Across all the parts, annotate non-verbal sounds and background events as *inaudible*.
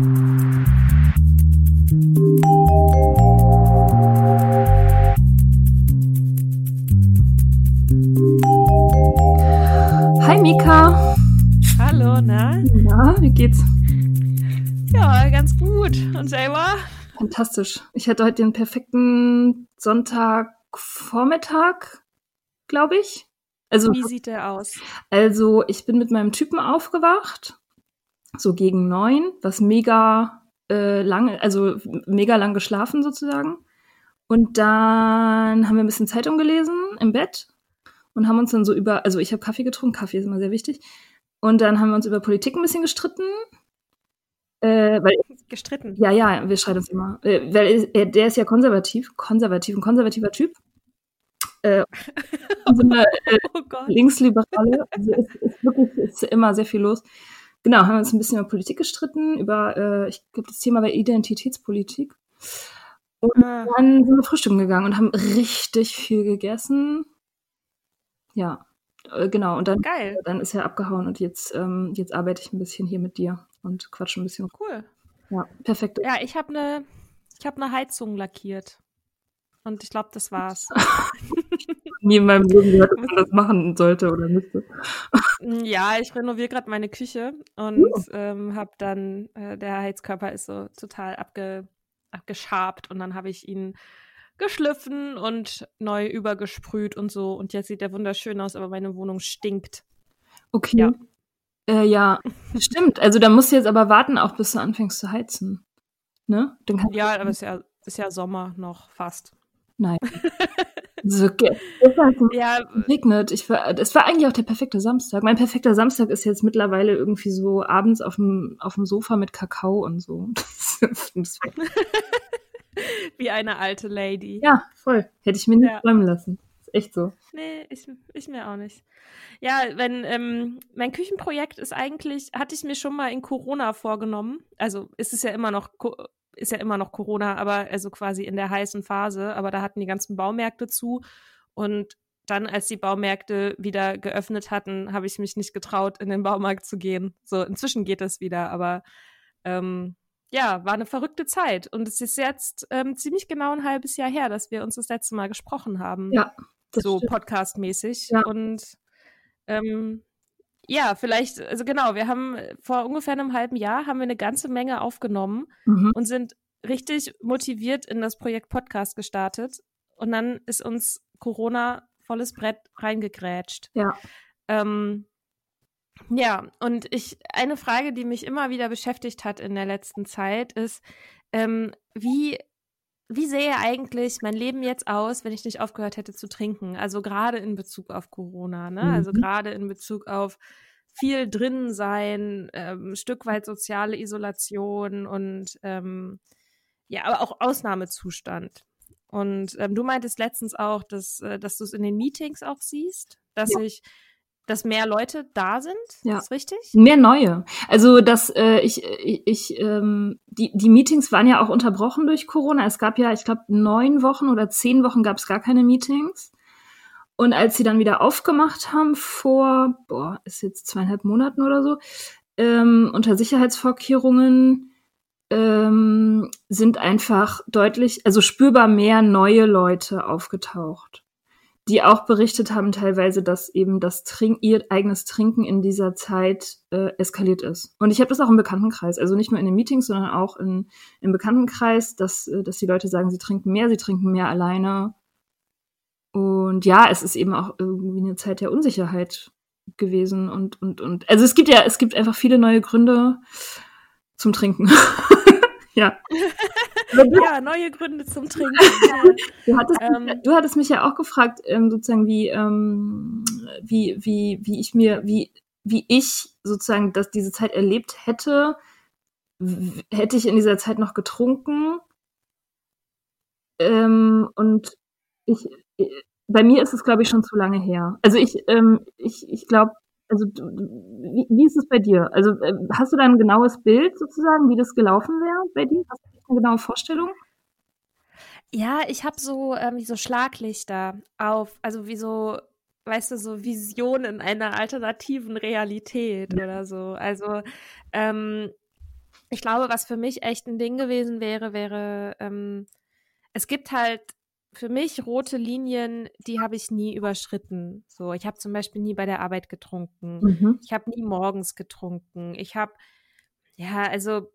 Hi Mika. Hallo, na? Na, wie geht's? Ja, ganz gut. Und selber? Fantastisch. Ich hatte heute den perfekten Sonntagvormittag, glaube ich. Also, Wie sieht der aus? also ich bin mit meinem Typen aufgewacht, so gegen neun, was mega äh, lang, also mega lang geschlafen sozusagen. Und dann haben wir ein bisschen Zeitung gelesen im Bett und haben uns dann so über, also ich habe Kaffee getrunken, Kaffee ist immer sehr wichtig. Und dann haben wir uns über Politik ein bisschen gestritten. Äh, weil Gestritten. Ja, ja, wir streiten uns immer. Äh, weil er, der ist ja konservativ, konservativ, ein konservativer Typ. Äh, *laughs* so eine äh, Oh Gott. Linksliberale. Also es ist wirklich ist immer sehr viel los. Genau, haben wir uns ein bisschen über Politik gestritten, über, äh, ich glaube, das Thema war Identitätspolitik. Und Ah. dann sind wir frühstücken gegangen und haben richtig viel gegessen. Ja, äh, genau. Und dann, Geil. dann ist er abgehauen und jetzt, ähm, jetzt arbeite ich ein bisschen hier mit dir und quatsche ein bisschen. Cool. Ja, perfekt. Ja, ich habe eine ich habe eine Heizung lackiert. Und ich glaube, das war's. *laughs* *laughs* nie in meinem Leben gehört, dass man *laughs* das machen sollte oder müsste. ja, ich renoviere gerade meine Küche und Uh. ähm, habe dann, äh, der Heizkörper ist so total abge, abgeschabt und dann habe ich ihn geschliffen und neu übergesprüht und so. Und jetzt sieht er wunderschön aus, aber meine Wohnung stinkt. Okay. Ja. Äh, ja, *laughs* stimmt. Also da musst du jetzt aber warten, auch bis du anfängst zu heizen. Ne? Ja, aber es ist ja, ist ja Sommer noch fast. Nein. So, hat es Ja, geregnet. Ich war, es war eigentlich auch der perfekte Samstag. Mein perfekter Samstag ist jetzt mittlerweile irgendwie so abends auf dem, auf dem Sofa mit Kakao und so. *laughs* Das, das *laughs* war, wie eine alte Lady. ja, voll. Hätte ich mir nicht Ja. träumen lassen. Ist echt so. Nee, ich, ich mir auch nicht. Ja, wenn, ähm, mein Küchenprojekt ist eigentlich, hatte ich mir schon mal in Corona vorgenommen. Also ist es ja immer noch, ist ja immer noch Corona, aber also quasi in der heißen Phase, aber da hatten die ganzen Baumärkte zu. Und dann, als die Baumärkte wieder geöffnet hatten, habe ich mich nicht getraut, in den Baumarkt zu gehen. So, inzwischen geht das wieder, aber ähm, ja, war eine verrückte Zeit. Und es ist jetzt ähm, ziemlich genau ein halbes Jahr her, dass wir uns das letzte Mal gesprochen haben Ja. So podcastmäßig. Ja. Und ähm, ja, vielleicht, also genau, wir haben vor ungefähr einem halben Jahr haben wir eine ganze Menge aufgenommen Mhm. und sind richtig motiviert in das Projekt Podcast gestartet und dann ist uns Corona volles Brett reingegrätscht. Ja. Ähm, ja, und ich, eine Frage, die mich immer wieder beschäftigt hat in der letzten Zeit, ist, ähm, wie, wie sähe eigentlich mein Leben jetzt aus, wenn ich nicht aufgehört hätte zu trinken? Also gerade in Bezug auf Corona, ne? Also mhm. Also gerade in Bezug auf viel drin sein, ähm, Stück weit soziale Isolation und ähm, ja, aber auch Ausnahmezustand. Und ähm, du meintest letztens auch, dass, äh, dass du es in den Meetings auch siehst, dass ja. ich dass mehr Leute da sind, ja. ist richtig? Mehr neue. Also dass äh, ich, ich, ich ähm, die, die Meetings waren ja auch unterbrochen durch Corona. Es gab ja, ich glaube, neun Wochen oder zehn Wochen gab es gar keine Meetings. Und als sie dann wieder aufgemacht haben vor, boah, ist jetzt zweieinhalb Monaten oder so, ähm, unter Sicherheitsvorkehrungen ähm, sind einfach deutlich, also spürbar mehr neue Leute aufgetaucht, die auch berichtet haben teilweise, dass eben das Trink ihr eigenes Trinken in dieser Zeit äh, eskaliert ist. Und ich habe das auch im Bekanntenkreis, also nicht nur in den Meetings, sondern auch in, im Bekanntenkreis, dass, äh, dass die Leute sagen, sie trinken mehr, sie trinken mehr alleine und ja, es ist eben auch irgendwie eine Zeit der Unsicherheit gewesen und, und, und, also es gibt ja, es gibt einfach viele neue Gründe zum Trinken. *laughs* ja. ja, neue Gründe zum Trinken. *laughs* du, hattest, ähm, du hattest mich ja auch gefragt, ähm, sozusagen, wie, ähm, wie, wie, wie ich mir, wie, wie ich sozusagen dass diese Zeit erlebt hätte, hätte ich in dieser Zeit noch getrunken. Ähm, und ich, bei mir ist es, glaube ich, schon zu lange her. Also ich, ähm, ich, ich glaube, also wie, wie ist es bei dir? Also äh, hast du da ein genaues Bild sozusagen, wie das gelaufen wäre bei dir? Hast du eine genaue Vorstellung? Ja, ich habe so ähm, so Schlaglichter auf, also wie so, weißt du, so Visionen einer alternativen Realität ja. oder so. Also ähm, ich glaube, was für mich echt ein Ding gewesen wäre, wäre, ähm, es gibt halt für mich rote Linien, die habe ich nie überschritten. So, ich habe zum Beispiel nie bei der Arbeit getrunken. Mhm. Ich habe nie morgens getrunken. Ich habe, ja, also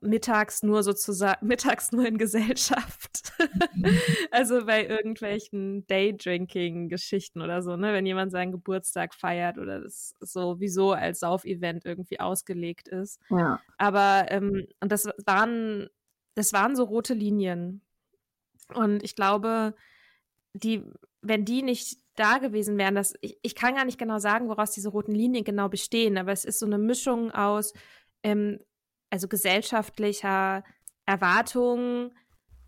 mittags nur sozusagen, *laughs* mittags nur in Gesellschaft. Mhm. *laughs* also bei irgendwelchen Daydrinking-Geschichten oder so, ne? Wenn jemand seinen Geburtstag feiert oder das sowieso als Saufevent irgendwie ausgelegt ist. Ja. Aber, ähm, und das waren, das waren so rote Linien. Und ich glaube, die, wenn die nicht da gewesen wären, dass ich, ich kann gar nicht genau sagen, woraus diese roten Linien genau bestehen, aber es ist so eine Mischung aus ähm, also gesellschaftlicher Erwartung,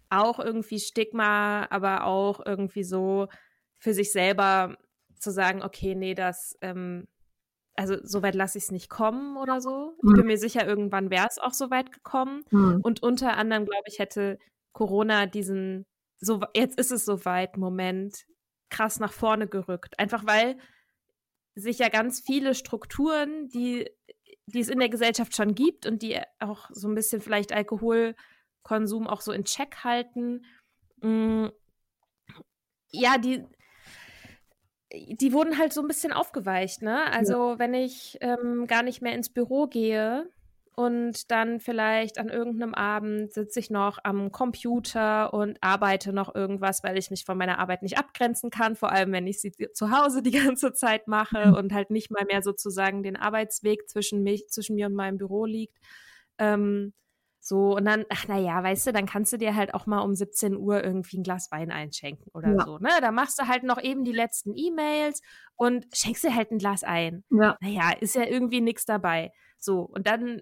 auch irgendwie Stigma, aber auch irgendwie so für sich selber zu sagen, okay, nee, das, ähm, also so weit lasse ich es nicht kommen oder so. Ich bin mhm. mir sicher, irgendwann wäre es auch so weit gekommen. Mhm. Und unter anderem, glaube ich, hätte Corona diesen so, jetzt ist es soweit, Moment, krass nach vorne gerückt. Einfach weil sich ja ganz viele Strukturen, die, die es in der Gesellschaft schon gibt und die auch so ein bisschen vielleicht Alkoholkonsum auch so in Check halten, mh, mm, ja, die, die wurden halt so ein bisschen aufgeweicht, ne? Also ja. wenn ich ähm, gar nicht mehr ins Büro gehe, und dann vielleicht an irgendeinem Abend sitze ich noch am Computer und arbeite noch irgendwas, weil ich mich von meiner Arbeit nicht abgrenzen kann, vor allem wenn ich sie zu Hause die *laughs* ganze Zeit mache mhm. und halt nicht mal mehr sozusagen den Arbeitsweg zwischen mich, zwischen mir und meinem Büro liegt. Ähm, so, und dann, ach naja, weißt du, dann kannst du dir halt auch mal um 17 Uhr irgendwie ein Glas Wein einschenken oder ja. so, ne? Da machst du halt noch eben die letzten E-Mails und schenkst dir halt ein Glas ein. Ja. Naja, ist ja irgendwie nichts dabei. So, und dann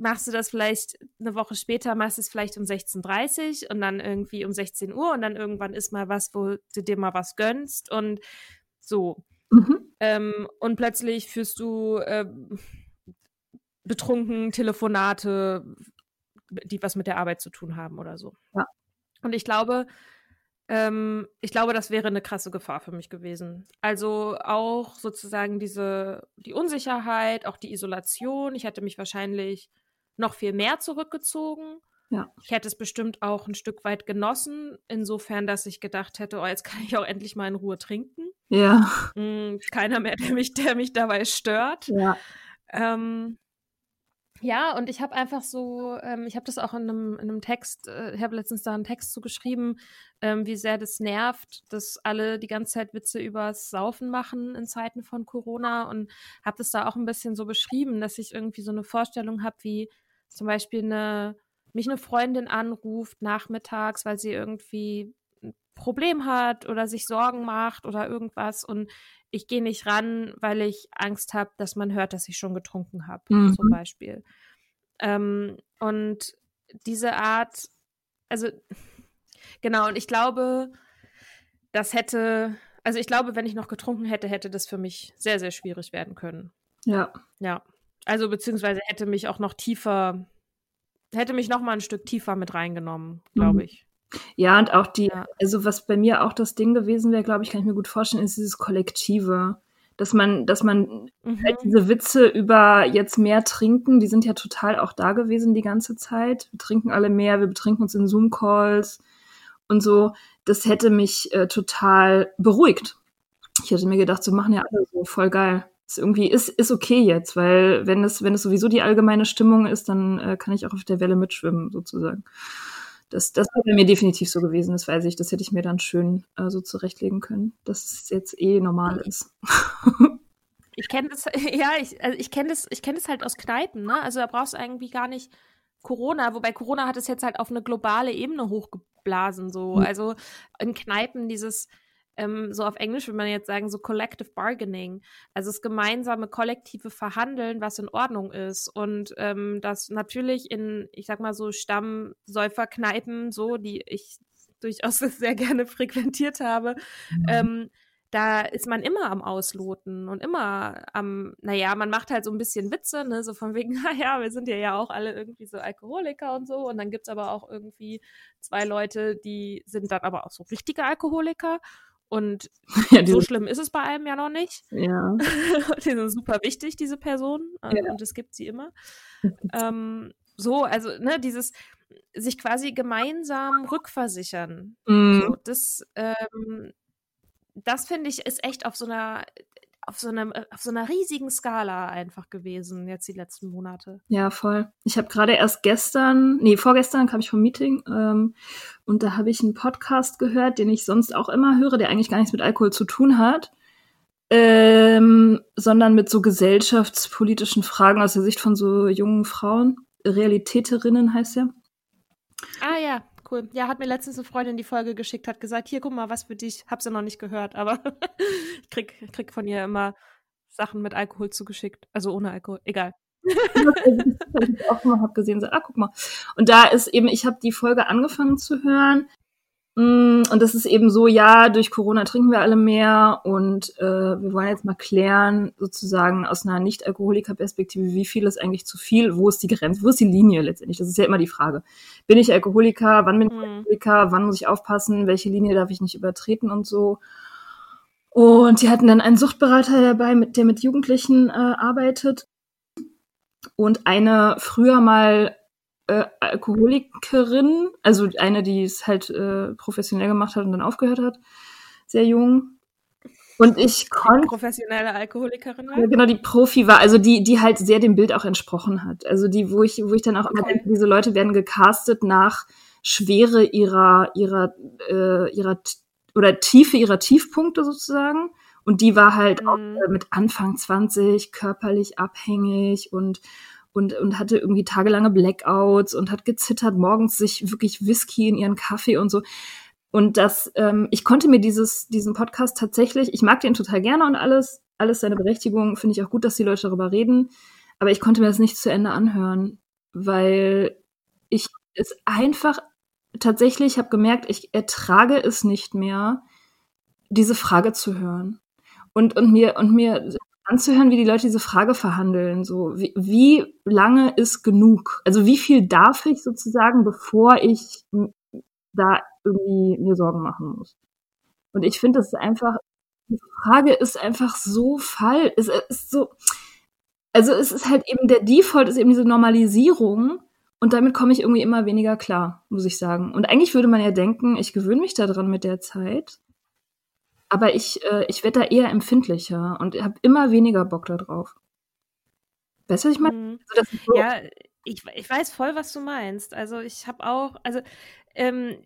machst du das vielleicht eine Woche später, machst du es vielleicht um 16.30 Uhr und dann irgendwie um 16 Uhr und dann irgendwann ist mal was, wo du dir mal was gönnst und so. Mhm. Ähm, und plötzlich führst du äh, betrunken Telefonate, die was mit der Arbeit zu tun haben oder so. Ja. Und ich glaube, ähm, ich glaube, das wäre eine krasse Gefahr für mich gewesen. Also auch sozusagen diese, die Unsicherheit, auch die Isolation. Ich hätte mich wahrscheinlich noch viel mehr zurückgezogen. Ja. Ich hätte es bestimmt auch ein Stück weit genossen, insofern, dass ich gedacht hätte, oh, jetzt kann ich auch endlich mal in Ruhe trinken. Ja. Mhm, keiner mehr, der mich, der mich dabei stört. Ja. Ähm, Ja, und ich habe einfach so, ähm, ich habe das auch in einem, in einem Text, äh, ich habe letztens da einen Text zugeschrieben, ähm, wie sehr das nervt, dass alle die ganze Zeit Witze übers Saufen machen in Zeiten von Corona und habe das da auch ein bisschen so beschrieben, dass ich irgendwie so eine Vorstellung habe, wie zum Beispiel eine, mich eine Freundin anruft nachmittags, weil sie irgendwie ein Problem hat oder sich Sorgen macht oder irgendwas und ich gehe nicht ran, weil ich Angst habe, dass man hört, dass ich schon getrunken habe, mhm. zum Beispiel. Ähm, und diese Art, also genau, und ich glaube, das hätte, also ich glaube, wenn ich noch getrunken hätte, hätte das für mich sehr, sehr schwierig werden können. Ja. Ja. Also beziehungsweise hätte mich auch noch tiefer, hätte mich noch mal ein Stück tiefer mit reingenommen, glaube mhm. ich. Ja, und auch die, ja. also was bei mir auch das Ding gewesen wäre, glaube ich, kann ich mir gut vorstellen, ist dieses Kollektive. Dass man, dass man mhm. halt diese Witze über jetzt mehr trinken, die sind ja total auch da gewesen die ganze Zeit. Wir trinken alle mehr, wir betrinken uns in Zoom-Calls und so. Das hätte mich äh, total beruhigt. Ich hätte mir gedacht, so machen ja alle so, voll geil. Ist irgendwie, ist, ist okay jetzt, weil wenn es, wenn es sowieso die allgemeine Stimmung ist, dann äh, kann ich auch auf der Welle mitschwimmen, sozusagen. Das, das wäre mir definitiv so gewesen, das weiß ich. Das hätte ich mir dann schön äh, so zurechtlegen können, dass es jetzt eh normal ist. ich kenne das, *laughs* ja, ich, also ich kenne das, ich kenne das halt aus Kneipen, ne? Also da brauchst du irgendwie gar nicht Corona, wobei Corona hat es jetzt halt auf eine globale Ebene hochgeblasen, so. Mhm. Also in Kneipen dieses, ähm, so auf Englisch würde man jetzt sagen, so Collective Bargaining, also das gemeinsame kollektive Verhandeln, was in Ordnung ist. Und ähm, das natürlich in, ich sag mal so, Stammsäuferkneipen, so, die ich durchaus *laughs* sehr gerne frequentiert habe, mhm. ähm, da ist man immer am Ausloten und immer am, naja, man macht halt so ein bisschen Witze, ne, so von wegen, *laughs* naja, wir sind ja ja auch alle irgendwie so Alkoholiker und so. Und dann gibt's aber auch irgendwie zwei Leute, die sind dann aber auch so richtige Alkoholiker. Und *laughs* ja, so schlimm ist es bei einem ja noch nicht. Ja. *laughs* die sind super wichtig, diese Personen. Ähm, ja. Und es gibt sie immer. ähm, so, also, ne, dieses sich quasi gemeinsam rückversichern. Mm. So, das, ähm, das finde ich, ist echt auf so einer auf so, einem, äh, auf so einer riesigen Skala einfach gewesen, jetzt die letzten Monate. Ja, voll. Ich habe gerade erst gestern, nee, vorgestern kam ich vom Meeting ähm, und da habe ich einen Podcast gehört, den ich sonst auch immer höre, der eigentlich gar nichts mit Alkohol zu tun hat. Ähm, sondern mit so gesellschaftspolitischen Fragen aus der Sicht von so jungen Frauen. Realitäterinnen heißt ja. Ah ja, cool. Ja, hat mir letztens eine Freundin die Folge geschickt, hat gesagt, hier, guck mal, was für dich. Hab sie noch nicht gehört, aber *laughs* ich krieg, krieg von ihr immer Sachen mit Alkohol zugeschickt. Also ohne Alkohol. Egal. *laughs* ich auch mal hab gesehen, so, ah, guck mal. Und da ist eben, ich habe die Folge angefangen zu hören und das ist eben so, ja, durch Corona trinken wir alle mehr und äh, wir wollen jetzt mal klären, sozusagen aus einer Nicht-Alkoholiker-Perspektive, wie viel ist eigentlich zu viel, wo ist die Grenze, wo ist die Linie letztendlich? Das ist ja immer die Frage. Bin ich Alkoholiker, wann bin ich mhm. Alkoholiker, wann muss ich aufpassen, welche Linie darf ich nicht übertreten und so. Und die hatten dann einen Suchtberater dabei, mit, der mit Jugendlichen äh, arbeitet. Und eine früher mal äh, Alkoholikerin, also eine, die es halt äh, professionell gemacht hat und dann aufgehört hat, sehr jung. Und ich konnte. Professionelle Alkoholikerin? Ja, genau, die Profi war, also die, die halt sehr dem Bild auch entsprochen hat. Also die, wo ich, wo ich dann auch immer denke, diese Leute werden gecastet nach Schwere ihrer, ihrer, äh, ihrer oder Tiefe ihrer Tiefpunkte sozusagen. Und die war halt mhm. auch äh, mit Anfang 20 körperlich abhängig und und, und hatte irgendwie tagelange Blackouts und hat gezittert, morgens sich wirklich Whisky in ihren Kaffee und so. Und das, ähm, ich konnte mir dieses, diesen Podcast tatsächlich, ich mag den total gerne und alles, alles seine Berechtigung, finde ich auch gut, dass die Leute darüber reden, aber ich konnte mir das nicht zu Ende anhören, weil ich es einfach tatsächlich habe gemerkt, ich ertrage es nicht mehr, diese Frage zu hören. Und, und mir, und mir anzuhören, wie die Leute diese Frage verhandeln. So, wie, wie lange ist genug? Also wie viel darf ich sozusagen, bevor ich da irgendwie mir Sorgen machen muss? Und ich finde, das ist einfach, die Frage ist einfach so fall. Es ist so, also es ist halt eben der Default ist eben diese Normalisierung und damit komme ich irgendwie immer weniger klar, muss ich sagen. Und eigentlich würde man ja denken, ich gewöhne mich daran mit der Zeit. Aber ich, äh, ich werde da eher empfindlicher und habe immer weniger Bock darauf. Weißt du, was ich meine? Mhm. Also so ja, ich, ich weiß voll, was du meinst. Also ich habe auch, also ähm,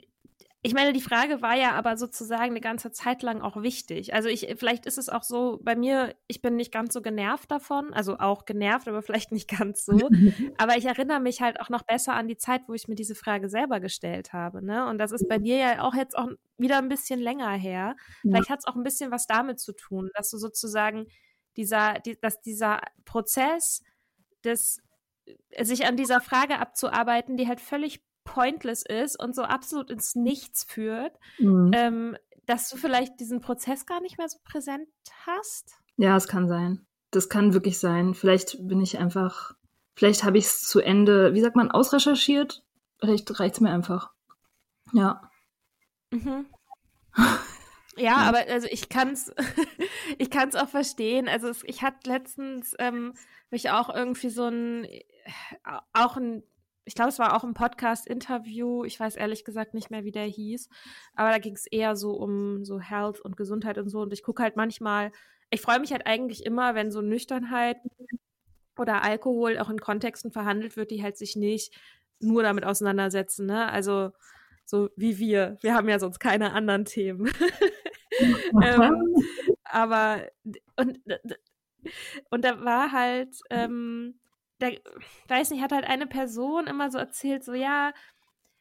ich meine, die Frage war ja aber sozusagen eine ganze Zeit lang auch wichtig. Also ich, vielleicht ist es auch so, bei mir, ich bin nicht ganz so genervt davon, also auch genervt, aber *laughs* vielleicht nicht ganz so. *laughs* aber ich erinnere mich halt auch noch besser an die Zeit, wo ich mir diese Frage selber gestellt habe. Ne? Und das ist bei dir ja auch jetzt auch wieder ein bisschen länger her. Vielleicht hat es auch ein bisschen was damit zu tun, dass du sozusagen dieser, die, dass dieser Prozess des sich an dieser Frage abzuarbeiten, die halt völlig pointless ist und so absolut ins Nichts führt, mhm. ähm, dass du vielleicht diesen Prozess gar nicht mehr so präsent hast? Ja, es kann sein. Das kann wirklich sein. Vielleicht bin ich einfach, vielleicht habe ich es zu Ende, wie sagt man, ausrecherchiert. Vielleicht reicht es mir einfach. Ja. Mhm. *laughs* Ja, aber also ich kann's, *laughs* ich kann's auch verstehen. Also es, ich hatte letztens ähm, mich auch irgendwie so ein, auch ein ich glaube, es war auch ein Podcast-Interview. Ich weiß ehrlich gesagt nicht mehr, wie der hieß. Aber da ging es eher so um so Health und Gesundheit und so. Und ich gucke halt manchmal, ich freue mich halt eigentlich immer, wenn so Nüchternheit oder Alkohol auch in Kontexten verhandelt wird, die halt sich nicht nur damit auseinandersetzen. Ne? Also so wie wir. Wir haben ja sonst keine anderen Themen. *laughs* ähm, aber und, und da war halt ähm, da, weiß nicht, hat halt eine Person immer so erzählt, so ja,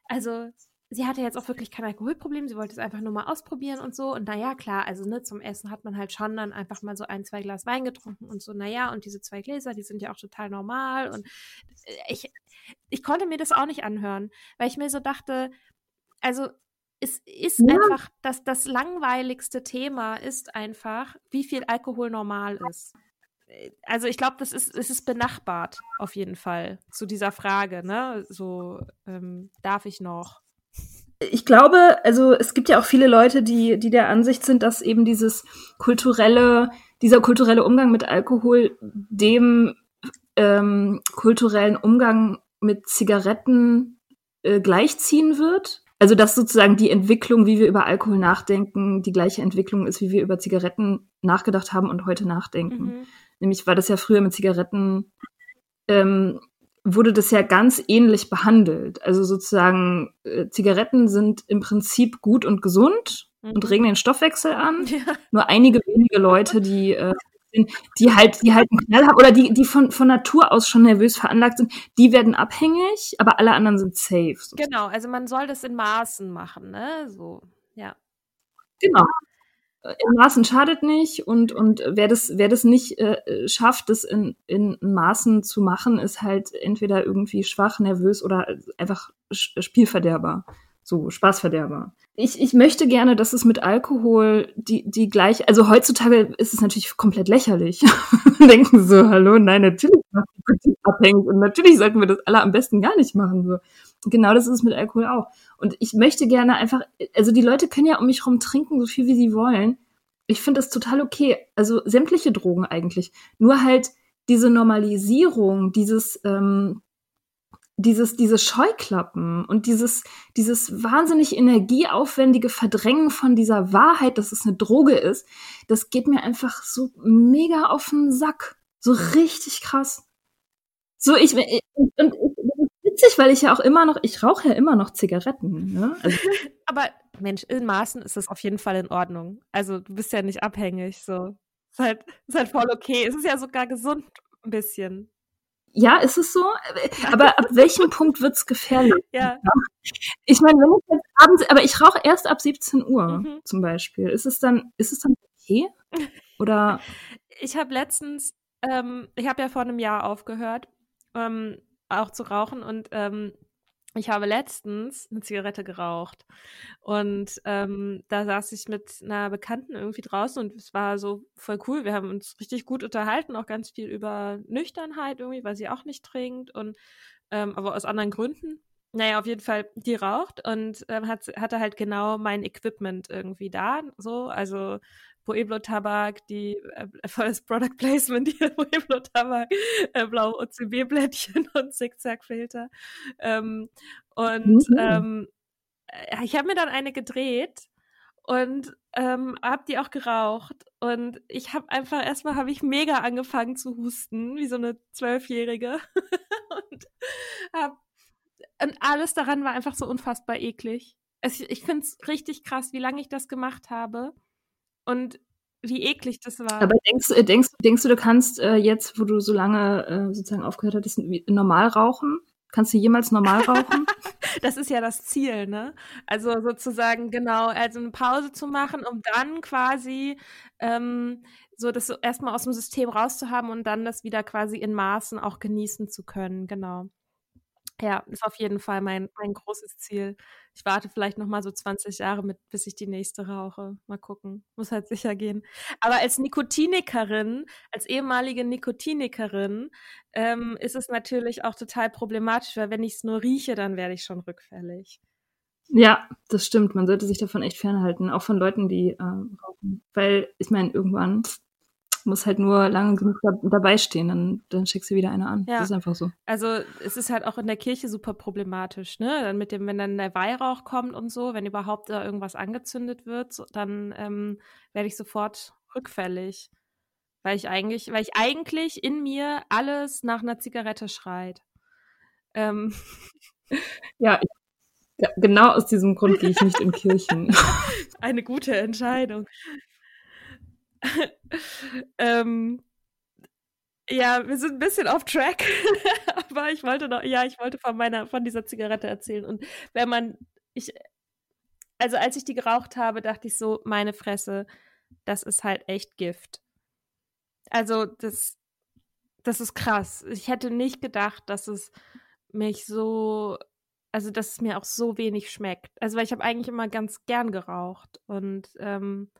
also sie hatte jetzt auch wirklich kein Alkoholproblem, sie wollte es einfach nur mal ausprobieren und so. Und naja, klar, also ne, zum Essen hat man halt schon dann einfach mal so ein, zwei Glas Wein getrunken und so, naja, und diese zwei Gläser, die sind ja auch total normal. Und äh, ich, ich konnte mir das auch nicht anhören, weil ich mir so dachte, also es ist ja. einfach, dass das langweiligste Thema ist einfach, wie viel Alkohol normal ist also ich glaube, das ist, es ist benachbart auf jeden Fall zu dieser Frage, ne? So, ähm, darf ich noch? Ich glaube, also es gibt ja auch viele Leute, die, die der Ansicht sind, dass eben dieses kulturelle, dieser kulturelle Umgang mit Alkohol dem ähm, kulturellen Umgang mit Zigaretten äh, gleichziehen wird. Also dass sozusagen die Entwicklung, wie wir über Alkohol nachdenken, die gleiche Entwicklung ist, wie wir über Zigaretten nachgedacht haben und heute nachdenken. Mhm. Nämlich war das ja früher mit Zigaretten, ähm, wurde das ja ganz ähnlich behandelt. Also sozusagen, äh, Zigaretten sind im Prinzip gut und gesund mhm. und regen den Stoffwechsel an. *laughs* Ja. Nur einige wenige Leute, die äh, die halt, die halt einen Knall haben oder die, die von, von Natur aus schon nervös veranlagt sind, die werden abhängig, aber alle anderen sind safe. Sozusagen. Genau, also man soll das in Maßen machen, ne? So, ja. Genau in Maßen schadet nicht und, und wer das, wer das nicht äh, schafft, das in, in Maßen zu machen, ist halt entweder irgendwie schwach, nervös oder einfach Spielverderber. So, Spaßverderber. Ich, ich möchte gerne, dass es mit Alkohol die, die gleich, also heutzutage ist es natürlich komplett lächerlich. *laughs* Denken so, hallo, nein, natürlich abhängig und natürlich sollten wir das alle am besten gar nicht machen. So. Genau das ist es mit Alkohol auch. Und ich möchte gerne einfach, also die Leute können ja um mich rum trinken, so viel wie sie wollen. Ich finde das total okay. Also sämtliche Drogen eigentlich. Nur halt diese Normalisierung, dieses, ähm, dieses, diese Scheuklappen und dieses, dieses wahnsinnig energieaufwendige Verdrängen von dieser Wahrheit, dass es eine Droge ist, das geht mir einfach so mega auf den Sack. So richtig krass. So, ich, und, und, witzig, weil ich ja auch immer noch, ich rauche ja immer noch Zigaretten. Ne? Also, *laughs* Aber Mensch, in Maßen ist es auf jeden Fall in Ordnung. Also du bist ja nicht abhängig. So. Ist halt, ist halt voll okay. Es ist ja sogar gesund ein bisschen. Ja, ist es so? Aber ab welchem Punkt wird es gefährlich? *laughs* Ja. Ich meine, wenn ich jetzt abends, aber ich rauche erst ab 17 Uhr mhm. zum Beispiel. Ist es dann, ist es dann okay? *laughs* Oder? Ich habe letztens, ähm, ich habe ja vor einem Jahr aufgehört. Ähm, auch zu rauchen und ähm, ich habe letztens eine Zigarette geraucht und ähm, da saß ich mit einer Bekannten irgendwie draußen und es war so voll cool. Wir haben uns richtig gut unterhalten, auch ganz viel über Nüchternheit irgendwie, weil sie auch nicht trinkt und ähm, aber aus anderen Gründen. Naja, auf jeden Fall, die raucht und ähm, hat, hatte halt genau mein Equipment irgendwie da, so, also Pueblo Tabak, die äh, *laughs* volles Product Placement hier, Pueblo Tabak, äh, blaue OCB-Blättchen und Zickzack-Filter. Ähm, und mhm. ähm, äh, ich habe mir dann eine gedreht und ähm, hab die auch geraucht und ich habe einfach erstmal habe ich mega angefangen zu husten, wie so eine Zwölfjährige *laughs* und hab, und alles daran war einfach so unfassbar eklig. Ich, ich finde es richtig krass, wie lange ich das gemacht habe und wie eklig das war. Aber denkst, äh, denkst, denkst du, du kannst äh, jetzt, wo du so lange äh, sozusagen aufgehört hattest, normal rauchen? Kannst du jemals normal rauchen? *laughs* das ist ja das Ziel, ne? Also sozusagen genau, also eine Pause zu machen, um dann quasi ähm, so das so erstmal aus dem System rauszuhaben und dann das wieder quasi in Maßen auch genießen zu können, genau. Ja, ist auf jeden Fall mein, mein großes Ziel. Ich warte vielleicht noch mal so 20 Jahre mit, bis ich die nächste rauche. Mal gucken. Muss halt sicher gehen. Aber als Nikotinikerin, als ehemalige Nikotinikerin, ähm, ist es natürlich auch total problematisch, weil wenn ich es nur rieche, dann werde ich schon rückfällig. Ja, das stimmt. Man sollte sich davon echt fernhalten, auch von Leuten, die äh, rauchen. Weil, ich meine, irgendwann muss halt nur lange genug da, dabei stehen, dann, dann schickst du wieder eine an. Ja. Das ist einfach so. Also es ist halt auch in der Kirche super problematisch, ne? Dann mit dem, wenn dann der Weihrauch kommt und so, wenn überhaupt da irgendwas angezündet wird, dann ähm, werde ich sofort rückfällig. Weil ich eigentlich, weil ich eigentlich in mir alles nach einer Zigarette schreit. Ähm. Ja, ja, genau aus diesem Grund gehe ich nicht in Kirchen. *laughs* Eine gute Entscheidung. *laughs* ähm, ja, wir sind ein bisschen off track, *laughs* aber ich wollte noch, ja, ich wollte von meiner, von dieser Zigarette erzählen. Und wenn man, ich, also als ich die geraucht habe, dachte ich so, meine Fresse, das ist halt echt Gift. Also das, das ist krass. Ich hätte nicht gedacht, dass es mich so, also dass es mir auch so wenig schmeckt. Also weil ich habe eigentlich immer ganz gern geraucht und ähm,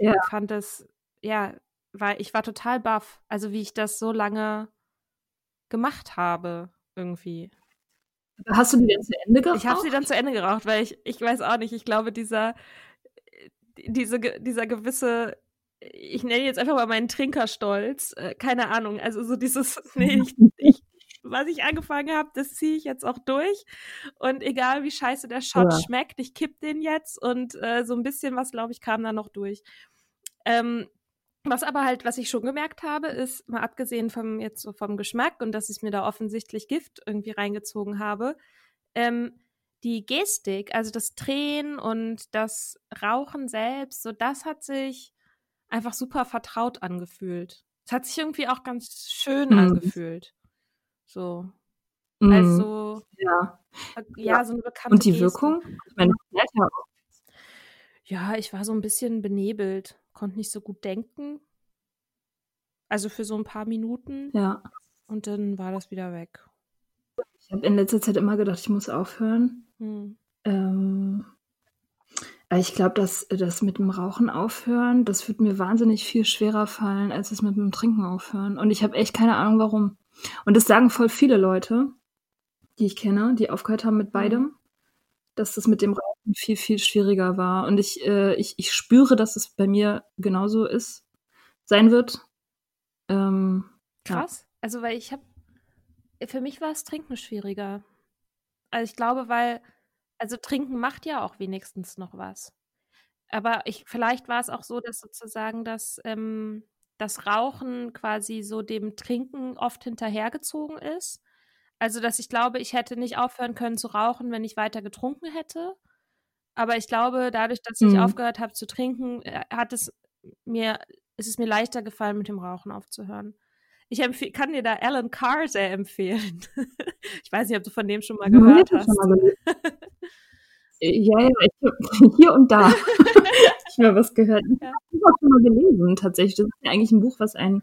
ja. Ich fand das, ja, weil ich war total baff, also wie ich das so lange gemacht habe, irgendwie. Hast du die dann zu Ende geraucht? Ich habe sie dann zu Ende geraucht, weil ich, ich weiß auch nicht, ich glaube, dieser, äh, diese, dieser gewisse, ich nenne jetzt einfach mal meinen Trinkerstolz, äh, keine Ahnung, also so dieses, *laughs* nee, ich, ich was ich angefangen habe, das ziehe ich jetzt auch durch. Und egal wie scheiße der Shot ja. schmeckt, ich kipp den jetzt und äh, so ein bisschen was, glaube ich, kam da noch durch. Ähm, was aber halt, was ich schon gemerkt habe, ist, mal abgesehen vom jetzt so vom Geschmack und dass ich mir da offensichtlich Gift irgendwie reingezogen habe, ähm, die Gestik, also das Drehen und das Rauchen selbst, so das hat sich einfach super vertraut angefühlt. Es hat sich irgendwie auch ganz schön mhm. angefühlt. So. Mhm. Also, ja. Äh, ja, so eine bekannte Und die Gestik. Wirkung? Ich meine, ja, ich war so ein bisschen benebelt konnte nicht so gut denken. Also für so ein paar Minuten. Ja. Und dann war das wieder weg. Ich habe in letzter Zeit immer gedacht, ich muss aufhören. Hm. Ähm, ich glaube, dass das mit dem Rauchen aufhören, das wird mir wahnsinnig viel schwerer fallen, als es mit dem Trinken aufhören. Und ich habe echt keine Ahnung, warum. Und das sagen voll viele Leute, die ich kenne, die aufgehört haben mit hm. beidem dass das mit dem Rauchen viel, viel schwieriger war. Und ich, äh, ich, ich spüre, dass es bei mir genauso ist, sein wird. Ähm, Krass. Ja. Also, weil ich habe, für mich war es Trinken schwieriger. Also ich glaube, weil, also Trinken macht ja auch wenigstens noch was. Aber ich, vielleicht war es auch so, dass sozusagen das, ähm, das Rauchen quasi so dem Trinken oft hinterhergezogen ist also, dass ich glaube, ich hätte nicht aufhören können zu rauchen, wenn ich weiter getrunken hätte. Aber ich glaube, dadurch, dass ich mhm. aufgehört habe zu trinken, äh, hat es mir, ist es mir leichter gefallen, mit dem Rauchen aufzuhören. Ich kann dir da Alan Carr sehr empfehlen. *laughs* ich weiß nicht, ob du von dem schon mal gehört hast. Mal ja, ja, ich, *laughs* hier und da. *laughs* ich habe was gehört. Ich habe auch schon mal gelesen, tatsächlich. Das ist ja eigentlich ein Buch, was einen,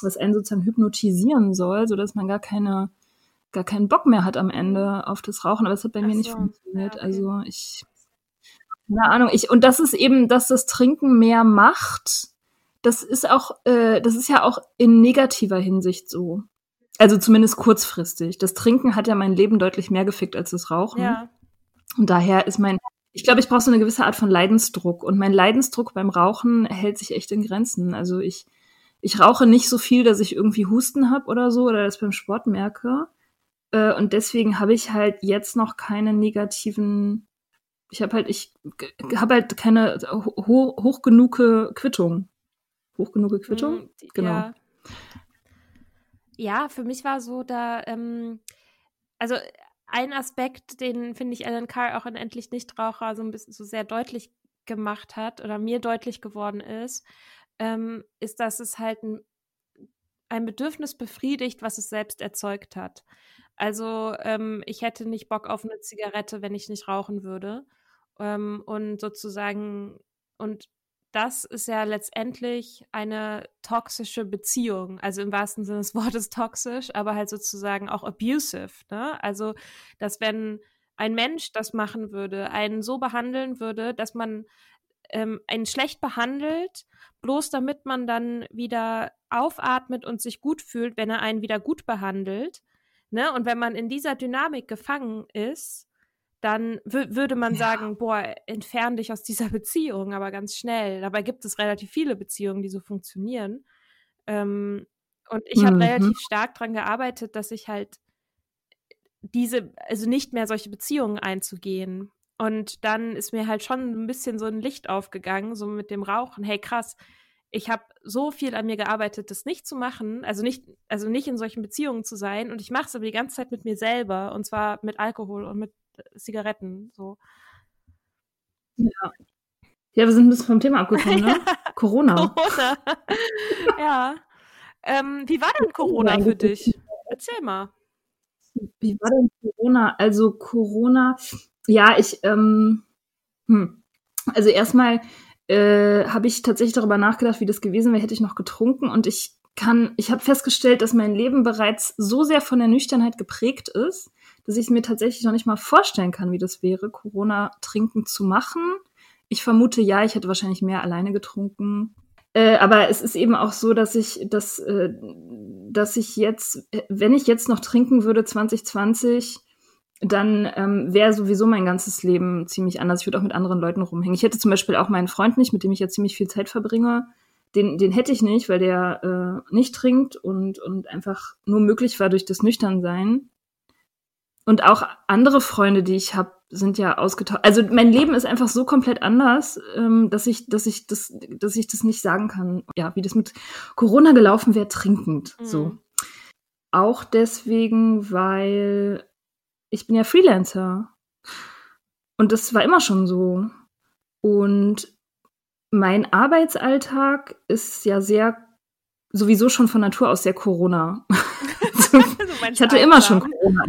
was einen sozusagen hypnotisieren soll, sodass man gar keine gar keinen Bock mehr hat am Ende auf das Rauchen, aber es hat bei Ach mir so. nicht funktioniert. Ja, okay. Also ich, keine Ahnung, ich, und das ist eben, dass das Trinken mehr macht, das ist auch, äh, das ist ja auch in negativer Hinsicht so. Also zumindest kurzfristig. Das Trinken hat ja mein Leben deutlich mehr gefickt als das Rauchen. Ja. Und daher ist mein, ich glaube, ich brauche so eine gewisse Art von Leidensdruck. Und mein Leidensdruck beim Rauchen hält sich echt in Grenzen. Also ich, ich rauche nicht so viel, dass ich irgendwie Husten habe oder so oder das beim Sport merke. Äh, und deswegen habe ich halt jetzt noch keine negativen Ich habe halt, ich habe halt keine ho hoch genug Quittung. Hoch genug Quittung? Mm, genau. Ja. ja, für mich war so da, ähm, also ein Aspekt, den finde ich Alan Carr auch in Endlich Nichtraucher so ein bisschen so sehr deutlich gemacht hat oder mir deutlich geworden ist, ähm, ist, dass es halt ein, ein Bedürfnis befriedigt, was es selbst erzeugt hat. Also ähm, ich hätte nicht Bock auf eine Zigarette, wenn ich nicht rauchen würde. Ähm, und sozusagen, und das ist ja letztendlich eine toxische Beziehung, also im wahrsten Sinne des Wortes toxisch, aber halt sozusagen auch abusive. Ne? Also, dass wenn ein Mensch das machen würde, einen so behandeln würde, dass man ähm, einen schlecht behandelt, bloß damit man dann wieder aufatmet und sich gut fühlt, wenn er einen wieder gut behandelt. Ne? Und wenn man in dieser Dynamik gefangen ist, dann würde man ja. sagen, boah, entfern dich aus dieser *laughs* Beziehung, aber ganz schnell. Dabei gibt es relativ viele Beziehungen, die so funktionieren. Ähm, und ich mhm. habe relativ stark daran gearbeitet, dass ich halt diese, also nicht mehr solche Beziehungen einzugehen. Und dann ist mir halt schon ein bisschen so ein Licht aufgegangen, so mit dem Rauchen. Hey, krass, ich habe so viel an mir gearbeitet, das nicht zu machen, also nicht, also nicht in solchen Beziehungen zu sein. Und ich mache es aber die ganze Zeit mit mir selber, und zwar mit Alkohol und mit Zigaretten. So. Ja. Ja, wir sind ein bisschen vom Thema abgekommen, *laughs* ne? Corona. Corona. *laughs* ja. Ähm, wie war denn Corona für dich? Erzähl mal. Wie war denn Corona? Also Corona, ja, ich, ähm, hm. also erstmal äh, habe ich tatsächlich darüber nachgedacht, wie das gewesen wäre, hätte ich noch getrunken und ich kann, ich habe festgestellt, dass mein Leben bereits so sehr von der Nüchternheit geprägt ist, dass ich mir tatsächlich noch nicht mal vorstellen kann, wie das wäre, Corona trinken zu machen. Ich vermute, ja, ich hätte wahrscheinlich mehr alleine getrunken. Äh, aber es ist eben auch so, dass ich, dass, äh, dass ich jetzt, wenn ich jetzt noch trinken würde 2020, dann ähm, wäre sowieso mein ganzes Leben ziemlich anders. Ich würde auch mit anderen Leuten rumhängen. Ich hätte zum Beispiel auch meinen Freund nicht, mit dem ich ja ziemlich viel Zeit verbringe. Den, den hätte ich nicht, weil der äh, nicht trinkt und, und einfach nur möglich war durch das Nüchternsein und auch andere Freunde, die ich habe, sind ja ausgetauscht. Also mein Leben ist einfach so komplett anders, ähm, dass ich, dass ich das, dass ich das nicht sagen kann. Ja, wie das mit Corona gelaufen wäre, trinkend. Mhm. So. Auch deswegen, weil ich bin ja Freelancer. Und das war immer schon so. Und mein Arbeitsalltag ist ja sehr, sowieso schon von Natur aus sehr Corona. *laughs* *laughs* ich hatte immer schon Corona.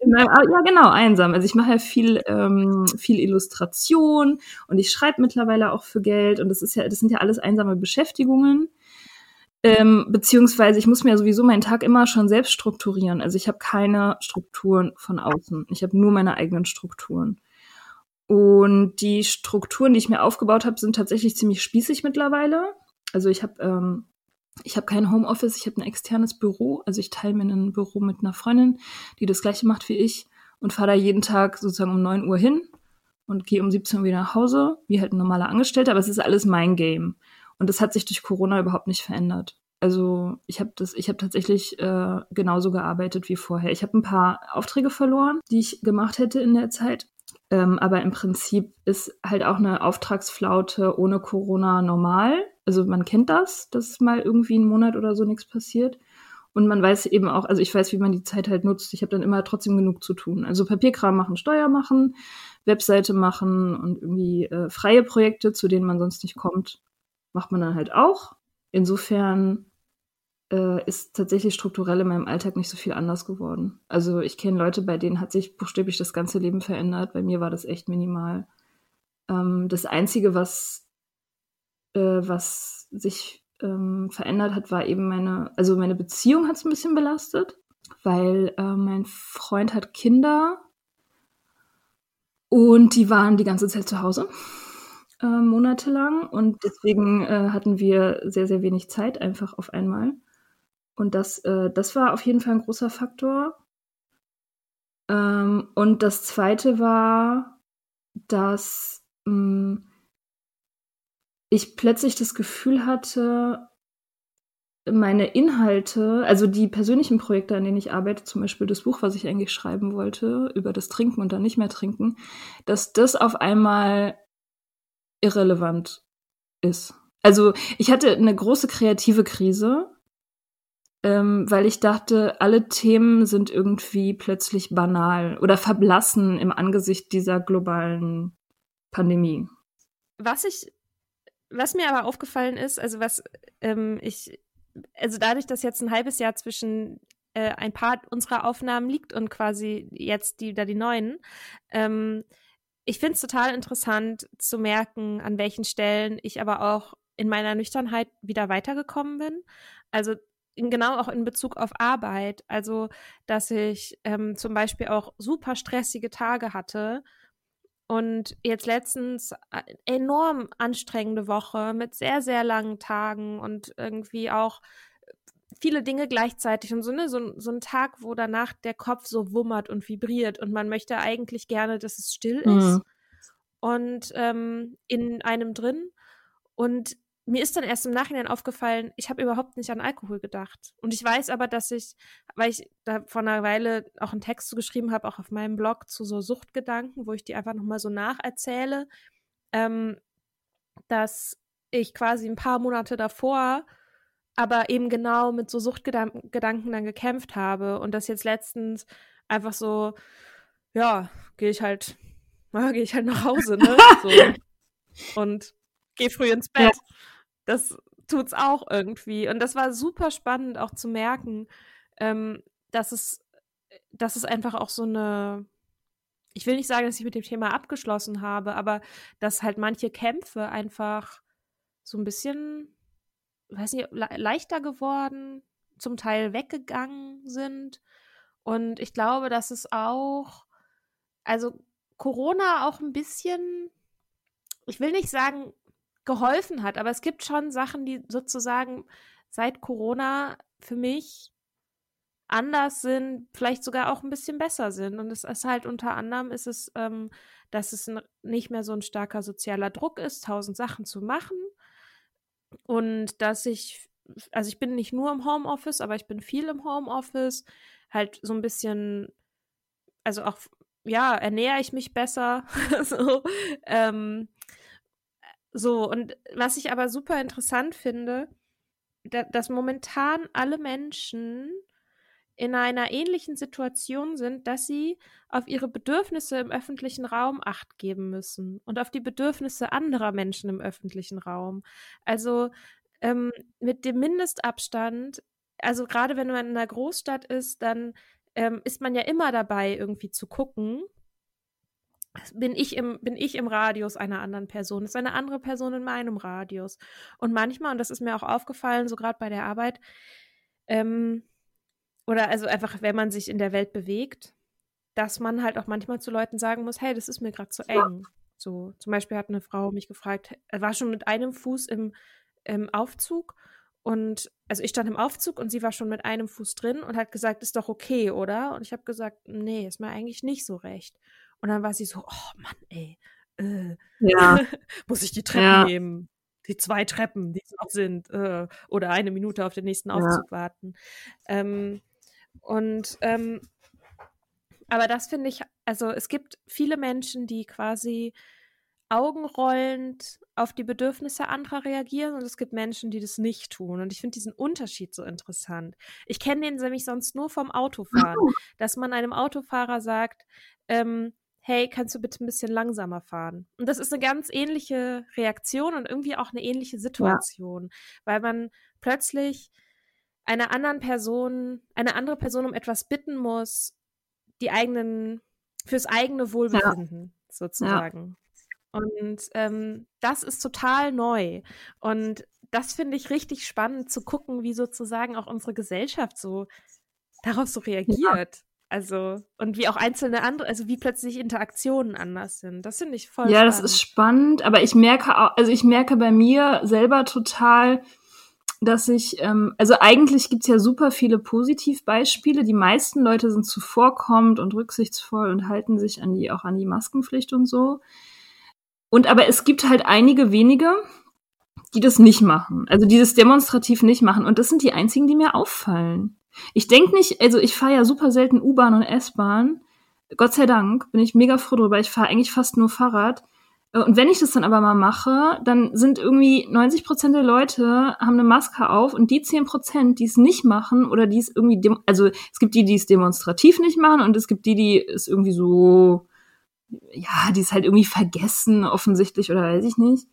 Ja, genau, einsam. Also ich mache ja viel, ähm, viel Illustration und ich schreibe mittlerweile auch für Geld und das ist ja, das sind ja alles einsame Beschäftigungen. Ähm, beziehungsweise ich muss mir sowieso meinen Tag immer schon selbst strukturieren. Also ich habe keine Strukturen von außen. Ich habe nur meine eigenen Strukturen. Und die Strukturen, die ich mir aufgebaut habe, sind tatsächlich ziemlich spießig mittlerweile. Also ich habe ähm, ich habe kein Homeoffice, ich habe ein externes Büro. Also ich teile mir ein Büro mit einer Freundin, die das gleiche macht wie ich und fahre da jeden Tag sozusagen um 9 Uhr hin und gehe um 17 Uhr wieder nach Hause, wie halt ein normaler Angestellter, aber es ist alles mein Game. Und das hat sich durch Corona überhaupt nicht verändert. Also ich habe das, ich habe tatsächlich äh, genauso gearbeitet wie vorher. Ich habe ein paar Aufträge verloren, die ich gemacht hätte in der Zeit. Ähm, aber im Prinzip ist halt auch eine Auftragsflaute ohne Corona normal also man kennt das, dass mal irgendwie einen Monat oder so nichts passiert. Und man weiß eben auch, also ich weiß, wie man die Zeit halt nutzt. Ich habe dann immer trotzdem genug zu tun. Also Papierkram machen, Steuer machen, Webseite machen und irgendwie äh, freie Projekte, zu denen man sonst nicht kommt, macht man dann halt auch. Insofern äh, ist tatsächlich strukturell in meinem Alltag nicht so viel anders geworden. Also ich kenne Leute, bei denen hat sich buchstäblich das ganze Leben verändert. Bei mir war das echt minimal. Ähm, das Einzige, was äh, was sich ähm, verändert hat, war eben meine, also meine Beziehung hat es ein bisschen belastet, weil äh, mein Freund hat Kinder und die waren die ganze Zeit zu Hause, äh, monatelang. Und deswegen äh, hatten wir sehr, sehr wenig Zeit einfach auf einmal. Und das, äh, das war auf jeden Fall ein großer Faktor. Ähm, und das zweite war, dass mh, mm, ich plötzlich das Gefühl hatte, meine Inhalte, also die persönlichen Projekte, an denen ich arbeite, zum Beispiel das Buch, was ich eigentlich schreiben wollte, über das Trinken und dann nicht mehr trinken, dass das auf einmal irrelevant ist. Also ich hatte eine große kreative Krise, ähm, weil ich dachte, alle Themen sind irgendwie plötzlich banal oder verblassen im Angesicht dieser globalen Pandemie. Was ich, was mir aber aufgefallen ist, also was ähm, ich, also dadurch, dass jetzt ein halbes Jahr zwischen äh, ein paar unserer Aufnahmen liegt und quasi jetzt die, da die neuen, ähm, ich finde es total interessant zu merken, an welchen Stellen ich aber auch in meiner Nüchternheit wieder weitergekommen bin. Also genau auch in Bezug auf Arbeit. Also, dass ich ähm, zum Beispiel auch super stressige Tage hatte und jetzt letztens äh, enorm anstrengende Woche mit sehr, sehr langen Tagen und irgendwie auch viele Dinge gleichzeitig und so, ne, so, so ein Tag, wo danach der Kopf so wummert und vibriert und man möchte eigentlich gerne, dass es still ist mhm. und ähm, in einem drin. Und mir ist dann erst im Nachhinein aufgefallen, ich habe überhaupt nicht an Alkohol gedacht. Und ich weiß aber, dass ich, weil ich da vor einer Weile auch einen Text zu geschrieben habe, auch auf meinem Blog zu so Suchtgedanken, wo ich die einfach nochmal so nacherzähle, ähm, dass ich quasi ein paar Monate davor aber eben genau mit so Suchtgedanken dann gekämpft habe und das jetzt letztens einfach so, ja, gehe ich halt, ja, *laughs* gehe ich halt nach Hause, ne? *laughs* So. Und gehe früh ins Bett. Ja. Das tut's auch irgendwie. Und das war super spannend auch zu merken, ähm, dass es, dass es einfach auch so eine, ich will nicht sagen, dass ich mit dem Thema abgeschlossen habe, aber dass halt manche Kämpfe einfach so ein bisschen weiß nicht, le leichter geworden, zum Teil weggegangen sind. Und ich glaube, dass es auch, also Corona auch ein bisschen, ich will nicht sagen, geholfen hat, aber es gibt schon Sachen, die sozusagen seit Corona für mich anders sind, vielleicht sogar auch ein bisschen besser sind. Und es ist halt unter anderem ist es, ähm, dass es nicht mehr so ein starker sozialer Druck ist, tausend Sachen zu machen, und dass ich, also ich bin nicht nur im Homeoffice, aber ich bin viel im Homeoffice, halt so ein bisschen, also auch, ja, ernähre ich mich besser, *laughs* so, ähm, so, und was ich aber super interessant finde, da, dass momentan alle Menschen in einer ähnlichen Situation sind, dass sie auf ihre Bedürfnisse im öffentlichen Raum acht geben müssen und auf die Bedürfnisse anderer Menschen im öffentlichen Raum. Also ähm, mit dem Mindestabstand, also gerade wenn man in einer Großstadt ist, dann ähm, ist man ja immer dabei, irgendwie zu gucken, bin ich im bin ich im Radius einer anderen Person, ist eine andere Person in meinem Radius. Und manchmal, und das ist mir auch aufgefallen, so gerade bei der Arbeit, ähm, oder also einfach, wenn man sich in der Welt bewegt, dass man halt auch manchmal zu Leuten sagen muss, hey, das ist mir gerade zu eng. So, zum Beispiel hat eine Frau mich gefragt, war schon mit einem Fuß im, im Aufzug und also ich stand im Aufzug und sie war schon mit einem Fuß drin und hat gesagt, ist doch okay, oder? Und ich habe gesagt, nee, ist mir eigentlich nicht so recht. Und dann war sie so, oh Mann, ey, äh, ja. *laughs* muss ich die Treppe ja. nehmen? die zwei Treppen, die es noch sind, äh, oder eine Minute auf den nächsten Aufzug ja. warten. Ähm, und ähm, aber das finde ich, also es gibt viele Menschen, die quasi augenrollend auf die Bedürfnisse anderer reagieren und es gibt Menschen, die das nicht tun. Und ich finde diesen Unterschied so interessant. Ich kenne den nämlich sonst nur vom Autofahren, dass man einem Autofahrer sagt, ähm, hey, kannst du bitte ein bisschen langsamer fahren? Und das ist eine ganz ähnliche Reaktion und irgendwie auch eine ähnliche Situation, ja. weil man plötzlich einer anderen Person, eine andere Person um etwas bitten muss, die eigenen, fürs eigene Wohlbefinden ja. sozusagen. Ja. Und ähm, das ist total neu. Und das finde ich richtig spannend zu gucken, wie sozusagen auch unsere Gesellschaft so darauf so reagiert. Also, und wie auch einzelne andere, also wie plötzlich Interaktionen anders sind. Das finde ich voll Ja, spannend. das ist spannend, aber ich merke auch, also ich merke bei mir selber total, dass ich, ähm, also eigentlich gibt's ja super viele Positivbeispiele. Die meisten Leute sind zuvorkommend und rücksichtsvoll und halten sich an die, auch an die Maskenpflicht und so. Und aber es gibt halt einige wenige, die das nicht machen. Also die das demonstrativ nicht machen. Und das sind die einzigen, die mir auffallen. Ich denke nicht, also ich fahre ja super selten U-Bahn und S-Bahn. Gott sei Dank bin ich mega froh drüber. Ich fahre eigentlich fast nur Fahrrad. Und wenn ich das dann aber mal mache, dann sind irgendwie 90 Prozent der Leute haben eine Maske auf und die 10 Prozent, die es nicht machen oder die es irgendwie, also es gibt die, die es demonstrativ nicht machen und es gibt die, die es irgendwie so, ja, die es halt irgendwie vergessen offensichtlich oder weiß ich nicht.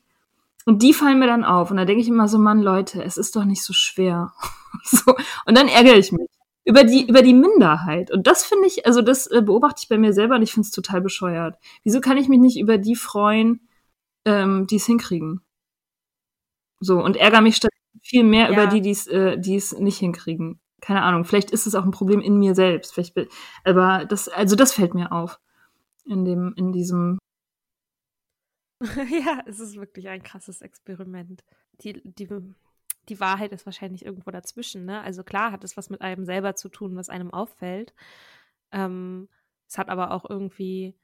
Und die fallen mir dann auf und da denke ich immer so, Mann, Leute, es ist doch nicht so schwer. *laughs* so. Und dann ärgere ich mich über die, über die Minderheit. Und das finde ich, also das äh, beobachte ich bei mir selber und ich finde es total bescheuert. Wieso kann ich mich nicht über die freuen, ähm, die es hinkriegen? So, und ärgere mich statt viel mehr ja. über die, die's, äh, die es nicht hinkriegen. Keine Ahnung, vielleicht ist es auch ein Problem in mir selbst. Vielleicht, aber das, also das fällt mir auf. In dem, in diesem. *laughs* ja, es ist wirklich ein krasses Experiment. Die, die die Wahrheit ist wahrscheinlich irgendwo dazwischen. Ne? Also klar hat es was mit einem selber zu tun, was einem auffällt. Ähm, es hat aber auch irgendwie,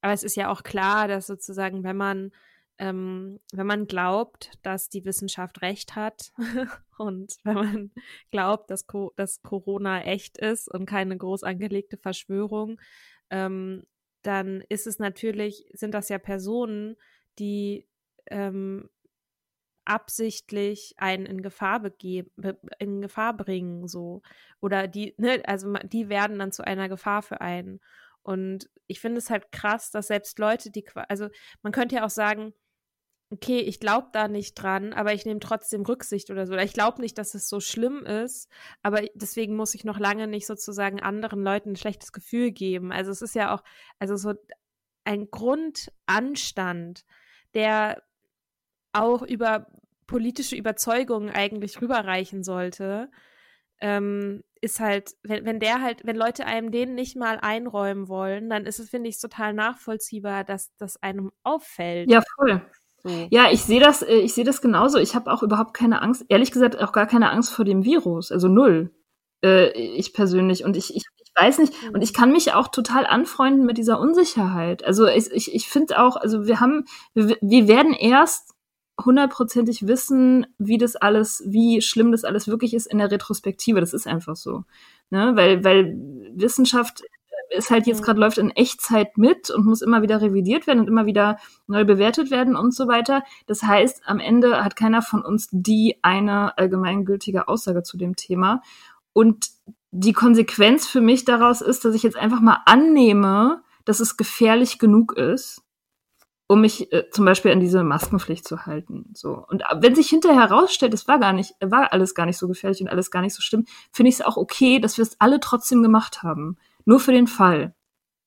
aber es ist ja auch klar, dass sozusagen, wenn man ähm, wenn man glaubt, dass die Wissenschaft recht hat *laughs* und wenn man glaubt, dass, Co dass Corona echt ist und keine groß angelegte Verschwörung, ähm, dann ist es natürlich, sind das ja Personen, die ähm, absichtlich einen in Gefahr in Gefahr bringen, so. Oder die, ne, also die werden dann zu einer Gefahr für einen. Und ich finde es halt krass, dass selbst Leute, die, also man könnte ja auch sagen, okay, ich glaube da nicht dran, aber ich nehme trotzdem Rücksicht oder so. Oder ich glaube nicht, dass es so schlimm ist, aber deswegen muss ich noch lange nicht sozusagen anderen Leuten ein schlechtes Gefühl geben. Also es ist ja auch, also so ein Grundanstand, der auch über politische Überzeugungen eigentlich rüberreichen sollte, ähm, ist halt, wenn, wenn der halt, wenn Leute einem den nicht mal einräumen wollen, dann ist es, finde ich, total nachvollziehbar, dass das einem auffällt. Ja, voll. So. Ja, ich sehe das, äh, ich sehe das genauso. Ich habe auch überhaupt keine Angst, ehrlich gesagt auch gar keine Angst vor dem Virus, also null. Äh, ich persönlich und ich, ich weiß nicht und ich kann mich auch total anfreunden mit dieser Unsicherheit. Also ich, ich, ich finde auch, also wir haben, wir, wir werden erst hundertprozentig wissen, wie das alles, wie schlimm das alles wirklich ist in der Retrospektive. Das ist einfach so. Ne? Weil, weil Wissenschaft ist halt jetzt gerade läuft in Echtzeit mit und muss immer wieder revidiert werden und immer wieder neu bewertet werden und so weiter. Das heißt, am Ende hat keiner von uns die eine allgemeingültige Aussage zu dem Thema. Und die Konsequenz für mich daraus ist, dass ich jetzt einfach mal annehme, dass es gefährlich genug ist um mich äh, zum Beispiel an diese Maskenpflicht zu halten. So. Und wenn sich hinterher herausstellt, es war gar nicht, war alles gar nicht so gefährlich und alles gar nicht so schlimm, finde ich es auch okay, dass wir es alle trotzdem gemacht haben. Nur für den Fall.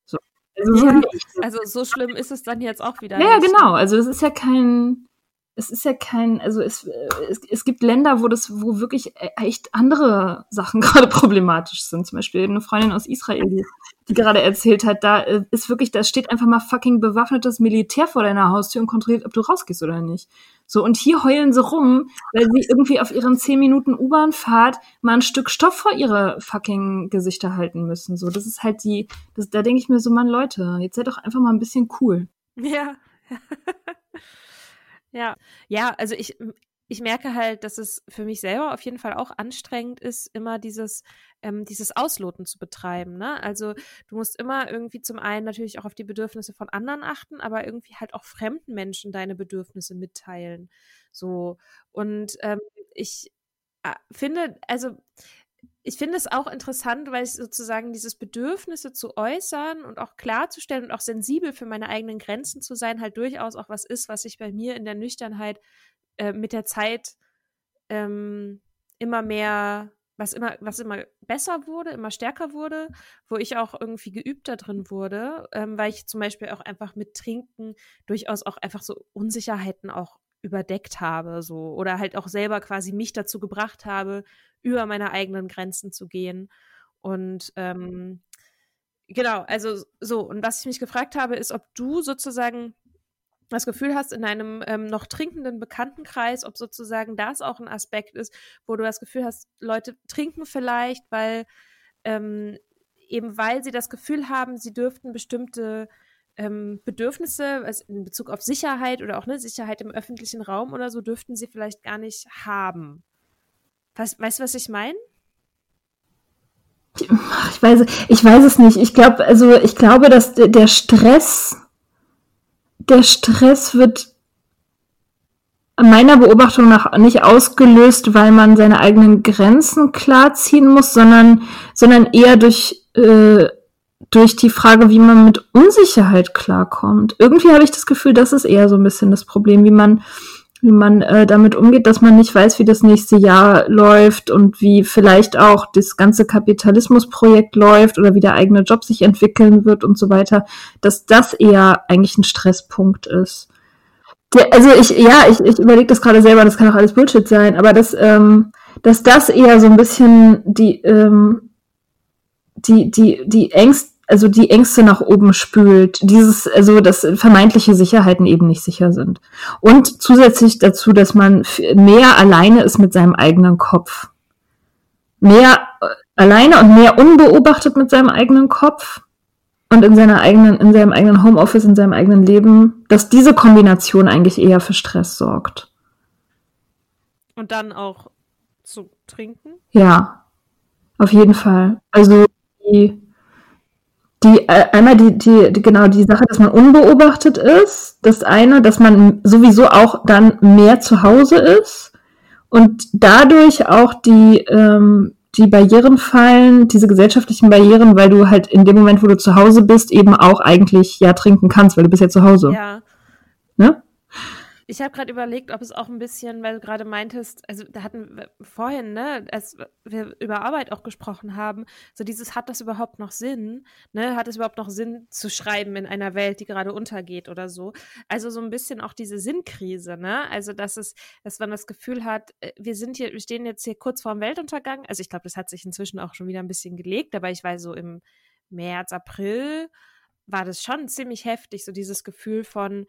So. Also, ja, also so schlimm ist es dann jetzt auch wieder. Ja, genau. Also es ist ja kein, es ist ja kein, also es, es, es gibt Länder, wo das, wo wirklich e, echt andere Sachen *laughs* gerade problematisch sind. Zum Beispiel eine Freundin aus Israel, die, die gerade erzählt hat, da äh, ist wirklich, da steht einfach mal fucking bewaffnetes Militär vor deiner Haustür und kontrolliert, ob du rausgehst oder nicht. So, und hier heulen sie rum, weil sie irgendwie auf ihren 10 Minuten U-Bahn-Fahrt mal ein Stück Stoff vor ihre fucking Gesichter halten müssen. So, das ist halt die, das, da denke ich mir so, Mann, Leute, jetzt seid doch einfach mal ein bisschen cool. Ja. *laughs* Ja, ja, also ich, ich merke halt, dass es für mich selber auf jeden Fall auch anstrengend ist, immer dieses, ähm, dieses Ausloten zu betreiben. Ne? Also du musst immer irgendwie zum einen natürlich auch auf die Bedürfnisse von anderen achten, aber irgendwie halt auch fremden Menschen deine Bedürfnisse mitteilen. So. Und ähm, ich äh, finde, also ich finde es auch interessant, weil ich sozusagen dieses Bedürfnisse zu äußern und auch klarzustellen und auch sensibel für meine eigenen Grenzen zu sein, halt durchaus auch was ist, was sich bei mir in der Nüchternheit äh, mit der Zeit ähm, immer mehr, was immer, was immer besser wurde, immer stärker wurde, wo ich auch irgendwie geübter drin wurde, ähm, weil ich zum Beispiel auch einfach mit Trinken durchaus auch einfach so Unsicherheiten auch überdeckt habe, so oder halt auch selber quasi mich dazu gebracht habe, über meine eigenen Grenzen zu gehen. Und ähm, genau, also so, und was ich mich gefragt habe, ist, ob du sozusagen das Gefühl hast, in einem ähm, noch trinkenden Bekanntenkreis, ob sozusagen das auch ein Aspekt ist, wo du das Gefühl hast, Leute trinken vielleicht, weil ähm, eben weil sie das Gefühl haben, sie dürften bestimmte ähm, Bedürfnisse also in Bezug auf Sicherheit oder auch eine Sicherheit im öffentlichen Raum oder so dürften sie vielleicht gar nicht haben. Was, weißt du, was ich meine? Ich weiß, ich weiß es nicht. Ich glaube, also ich glaube, dass der Stress, der Stress wird meiner Beobachtung nach nicht ausgelöst, weil man seine eigenen Grenzen klarziehen muss, sondern, sondern eher durch, äh, durch die Frage, wie man mit Unsicherheit klarkommt. Irgendwie habe ich das Gefühl, das ist eher so ein bisschen das Problem, wie man, wie man äh, damit umgeht, dass man nicht weiß, wie das nächste Jahr läuft und wie vielleicht auch das ganze Kapitalismusprojekt läuft oder wie der eigene Job sich entwickeln wird und so weiter, dass das eher eigentlich ein Stresspunkt ist. Der, also ich, ja, ich, ich überlege das gerade selber, das kann auch alles Bullshit sein, aber dass, ähm, dass das eher so ein bisschen die, ähm, die, die, die Ängste, also die Ängste nach oben spült, dieses, also dass vermeintliche Sicherheiten eben nicht sicher sind. Und zusätzlich dazu, dass man mehr alleine ist mit seinem eigenen Kopf. Mehr äh, alleine und mehr unbeobachtet mit seinem eigenen Kopf und in seiner eigenen, in seinem eigenen Homeoffice, in seinem eigenen Leben, dass diese Kombination eigentlich eher für Stress sorgt. Und dann auch zu trinken? Ja, auf jeden Fall. Also die, die äh, einmal die, die, die, genau die Sache, dass man unbeobachtet ist, das eine, dass man sowieso auch dann mehr zu Hause ist und dadurch auch die, ähm, die Barrieren fallen, diese gesellschaftlichen Barrieren, weil du halt in dem Moment, wo du zu Hause bist, eben auch eigentlich ja trinken kannst, weil du bist ja zu Hause. Ja. Ne? Ich habe gerade überlegt, ob es auch ein bisschen, weil du gerade meintest, also da hatten wir vorhin, ne, als wir über Arbeit auch gesprochen haben, so dieses, hat das überhaupt noch Sinn? Ne? Hat es überhaupt noch Sinn zu schreiben in einer Welt, die gerade untergeht oder so? Also so ein bisschen auch diese Sinnkrise, ne? Also dass es, dass man das Gefühl hat, äh, wir sind hier, wir stehen jetzt hier kurz vorm Weltuntergang. Also ich glaube, das hat sich inzwischen auch schon wieder ein bisschen gelegt, aber ich weiß so im März, April war das schon ziemlich heftig, so dieses Gefühl von,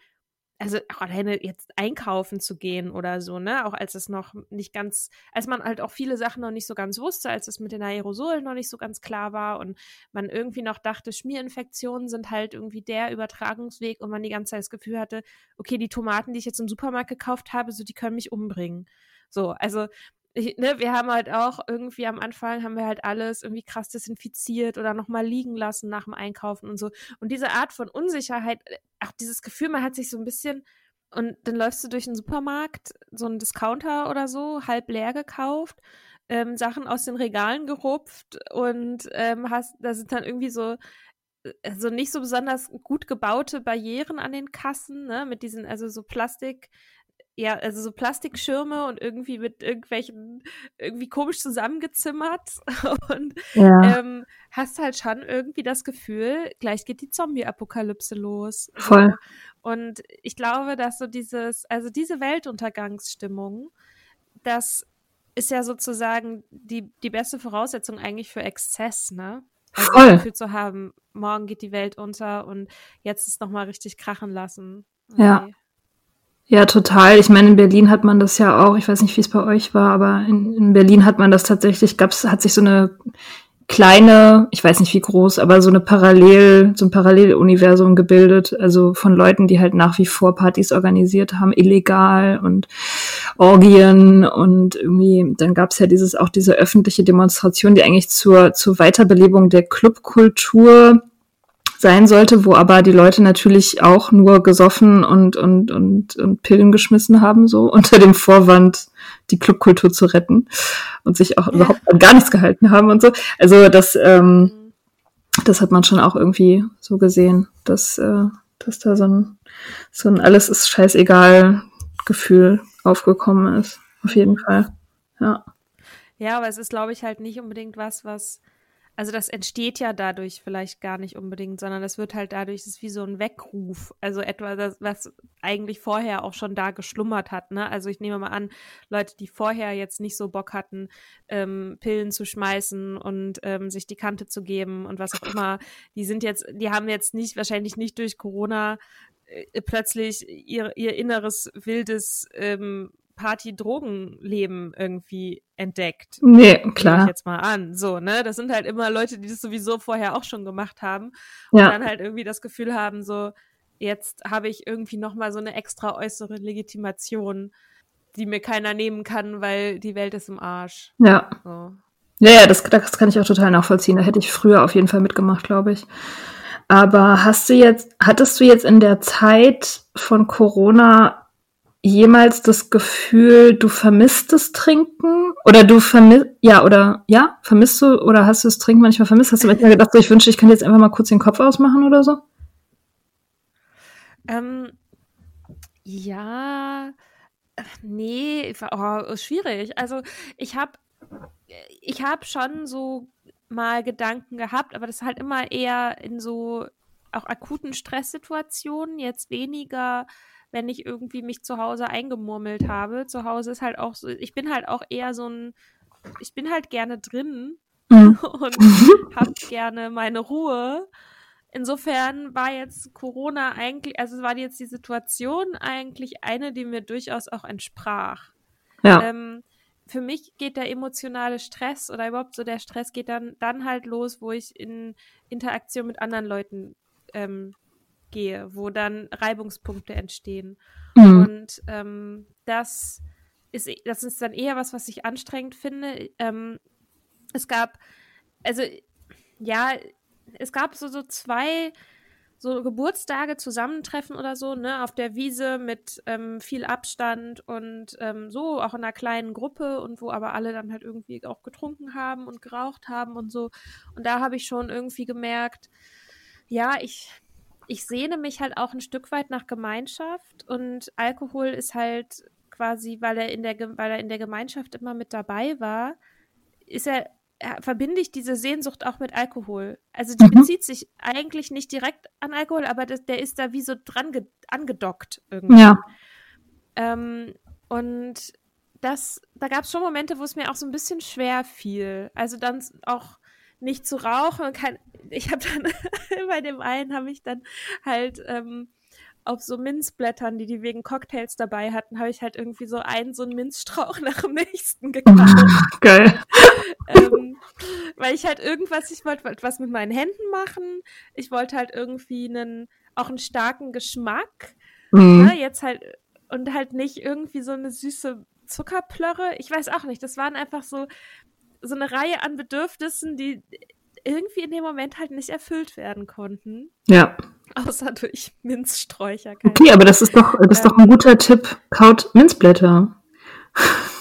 also auch alleine jetzt einkaufen zu gehen oder so, ne? Auch als es noch nicht ganz, als man halt auch viele Sachen noch nicht so ganz wusste, als es mit den Aerosolen noch nicht so ganz klar war und man irgendwie noch dachte, Schmierinfektionen sind halt irgendwie der Übertragungsweg und man die ganze Zeit das Gefühl hatte, okay, die Tomaten, die ich jetzt im Supermarkt gekauft habe, so die können mich umbringen. So, also ne, wir haben halt auch irgendwie am Anfang haben wir halt alles irgendwie krass desinfiziert oder nochmal liegen lassen nach dem Einkaufen und so. Und diese Art von Unsicherheit, äh, auch dieses Gefühl, man hat sich so ein bisschen und dann läufst du durch den Supermarkt, so einen Discounter oder so, halb leer gekauft, ähm, Sachen aus den Regalen gerupft und ähm, hast, da sind dann irgendwie so äh, so nicht so besonders gut gebaute Barrieren an den Kassen, ne, mit diesen, also so Plastik, ja, also so Plastikschirme und irgendwie mit irgendwelchen, irgendwie komisch zusammengezimmert *laughs* und ja. ähm, hast halt schon irgendwie das Gefühl, gleich geht die Zombie-Apokalypse los. Voll. Und ich glaube, dass so dieses, also diese Weltuntergangsstimmung, das ist ja sozusagen die, die beste Voraussetzung eigentlich für Exzess, ne? Also Voll. das Gefühl zu haben, morgen geht die Welt unter und jetzt ist nochmal richtig krachen lassen. Okay. Ja. Ja, total. Ich meine, in Berlin hat man das ja auch, ich weiß nicht, wie es bei euch war, aber in, in Berlin hat man das tatsächlich, gab's, hat sich so eine kleine, ich weiß nicht wie groß, aber so eine Parallel, so ein Paralleluniversum gebildet, also von Leuten, die halt nach wie vor Partys organisiert haben, illegal und Orgien und irgendwie, dann gab's ja dieses, auch diese öffentliche Demonstration, die eigentlich zur, zur Weiterbelebung der Clubkultur sein sollte, wo aber die Leute natürlich auch nur gesoffen und, und, und, und Pillen geschmissen haben, so *laughs* unter dem Vorwand, die Clubkultur zu retten und sich auch ja. überhaupt an gar nichts gehalten haben und so. Also das, ähm, das hat man schon auch irgendwie so gesehen, dass, äh, dass da so ein, so ein alles ist scheißegal Gefühl aufgekommen ist. Auf jeden Fall. Ja. Ja, aber es ist, glaube ich, halt nicht unbedingt was, was also das entsteht ja dadurch vielleicht gar nicht unbedingt, sondern das wird halt dadurch, das ist wie so ein Weckruf. Also etwas, was eigentlich vorher auch schon da geschlummert hat. Ne? Also ich nehme mal an, Leute, die vorher jetzt nicht so Bock hatten, ähm, Pillen zu schmeißen und ähm, sich die Kante zu geben und was auch immer, die sind jetzt, die haben jetzt nicht, wahrscheinlich nicht durch Corona äh, plötzlich ihr, ihr inneres wildes ähm, Party-Drogenleben irgendwie entdeckt. Nee, Nehme klar. ich jetzt mal an. So, ne? Das sind halt immer Leute, die das sowieso vorher auch schon gemacht haben Ja. und dann halt irgendwie das Gefühl haben, so, jetzt habe ich irgendwie nochmal so eine extra äußere Legitimation, die mir keiner nehmen kann, weil die Welt ist im Arsch. Ja. So. Ja, ja, das, das kann ich auch total nachvollziehen. Da hätte ich früher auf jeden Fall mitgemacht, glaube ich. Aber hast du jetzt, hattest du jetzt in der Zeit von Corona jemals das Gefühl, du vermisst das Trinken? Oder du vermisst, ja, oder, ja, vermisst du, oder hast du das Trinken manchmal vermisst? Hast du manchmal *laughs* gedacht, so, ich wünschte, ich könnte jetzt einfach mal kurz den Kopf ausmachen oder so? Ähm, ja, nee, oh, schwierig. Also ich habe ich habe schon so mal Gedanken gehabt, aber das halt immer eher in so auch akuten Stresssituationen, jetzt weniger, wenn ich irgendwie mich zu Hause eingemurmelt habe. Zu Hause ist halt auch so, ich bin halt auch eher so ein, ich bin halt gerne drin Mhm. *laughs* und *laughs* habe gerne meine Ruhe. Insofern war jetzt Corona eigentlich, also war jetzt die Situation eigentlich eine, die mir durchaus auch entsprach. Ja. Ähm, für mich geht der emotionale Stress oder überhaupt so der Stress geht dann, dann halt los, wo ich in Interaktion mit anderen Leuten ähm, gehe, wo dann Reibungspunkte entstehen. Mhm. Und ähm, das ist, das ist dann eher was, was ich anstrengend finde. Ähm, es gab, also ja, es gab so, so zwei so Geburtstage, Zusammentreffen oder so, ne, auf der Wiese mit ähm, viel Abstand und ähm, so, auch in einer kleinen Gruppe und wo aber alle dann halt irgendwie auch getrunken haben und geraucht haben und so. Und da habe ich schon irgendwie gemerkt, ja, ich, ich sehne mich halt auch ein Stück weit nach Gemeinschaft und Alkohol ist halt quasi, weil er in der, weil er in der Gemeinschaft immer mit dabei war, ist er, er verbinde ich diese Sehnsucht auch mit Alkohol. Also die Mhm. bezieht sich eigentlich nicht direkt an Alkohol, aber das, der ist da wie so dran ge angedockt irgendwie. Ja. Ähm, und das, da gab es schon Momente, wo es mir auch so ein bisschen schwer fiel. Also dann auch nicht zu rauchen und kein, ich habe dann *laughs* bei dem einen habe ich dann halt ähm, auf so Minzblättern, die die wegen Cocktails dabei hatten, habe ich halt irgendwie so einen so einen Minzstrauch *laughs* nach dem nächsten gekauft Geil. ähm, weil ich halt irgendwas, ich wollte was mit meinen Händen machen. Ich wollte halt irgendwie einen, auch einen starken Geschmack. Mhm. Ne? Jetzt halt, und halt nicht irgendwie so eine süße Zuckerplörre. Ich weiß auch nicht. Das waren einfach so, so eine Reihe an Bedürfnissen, die irgendwie in dem Moment halt nicht erfüllt werden konnten. Ja. Außer durch Minzsträucher. Okay, aber das ist doch, das ist doch ein guter Tipp. Kaut Minzblätter. *laughs*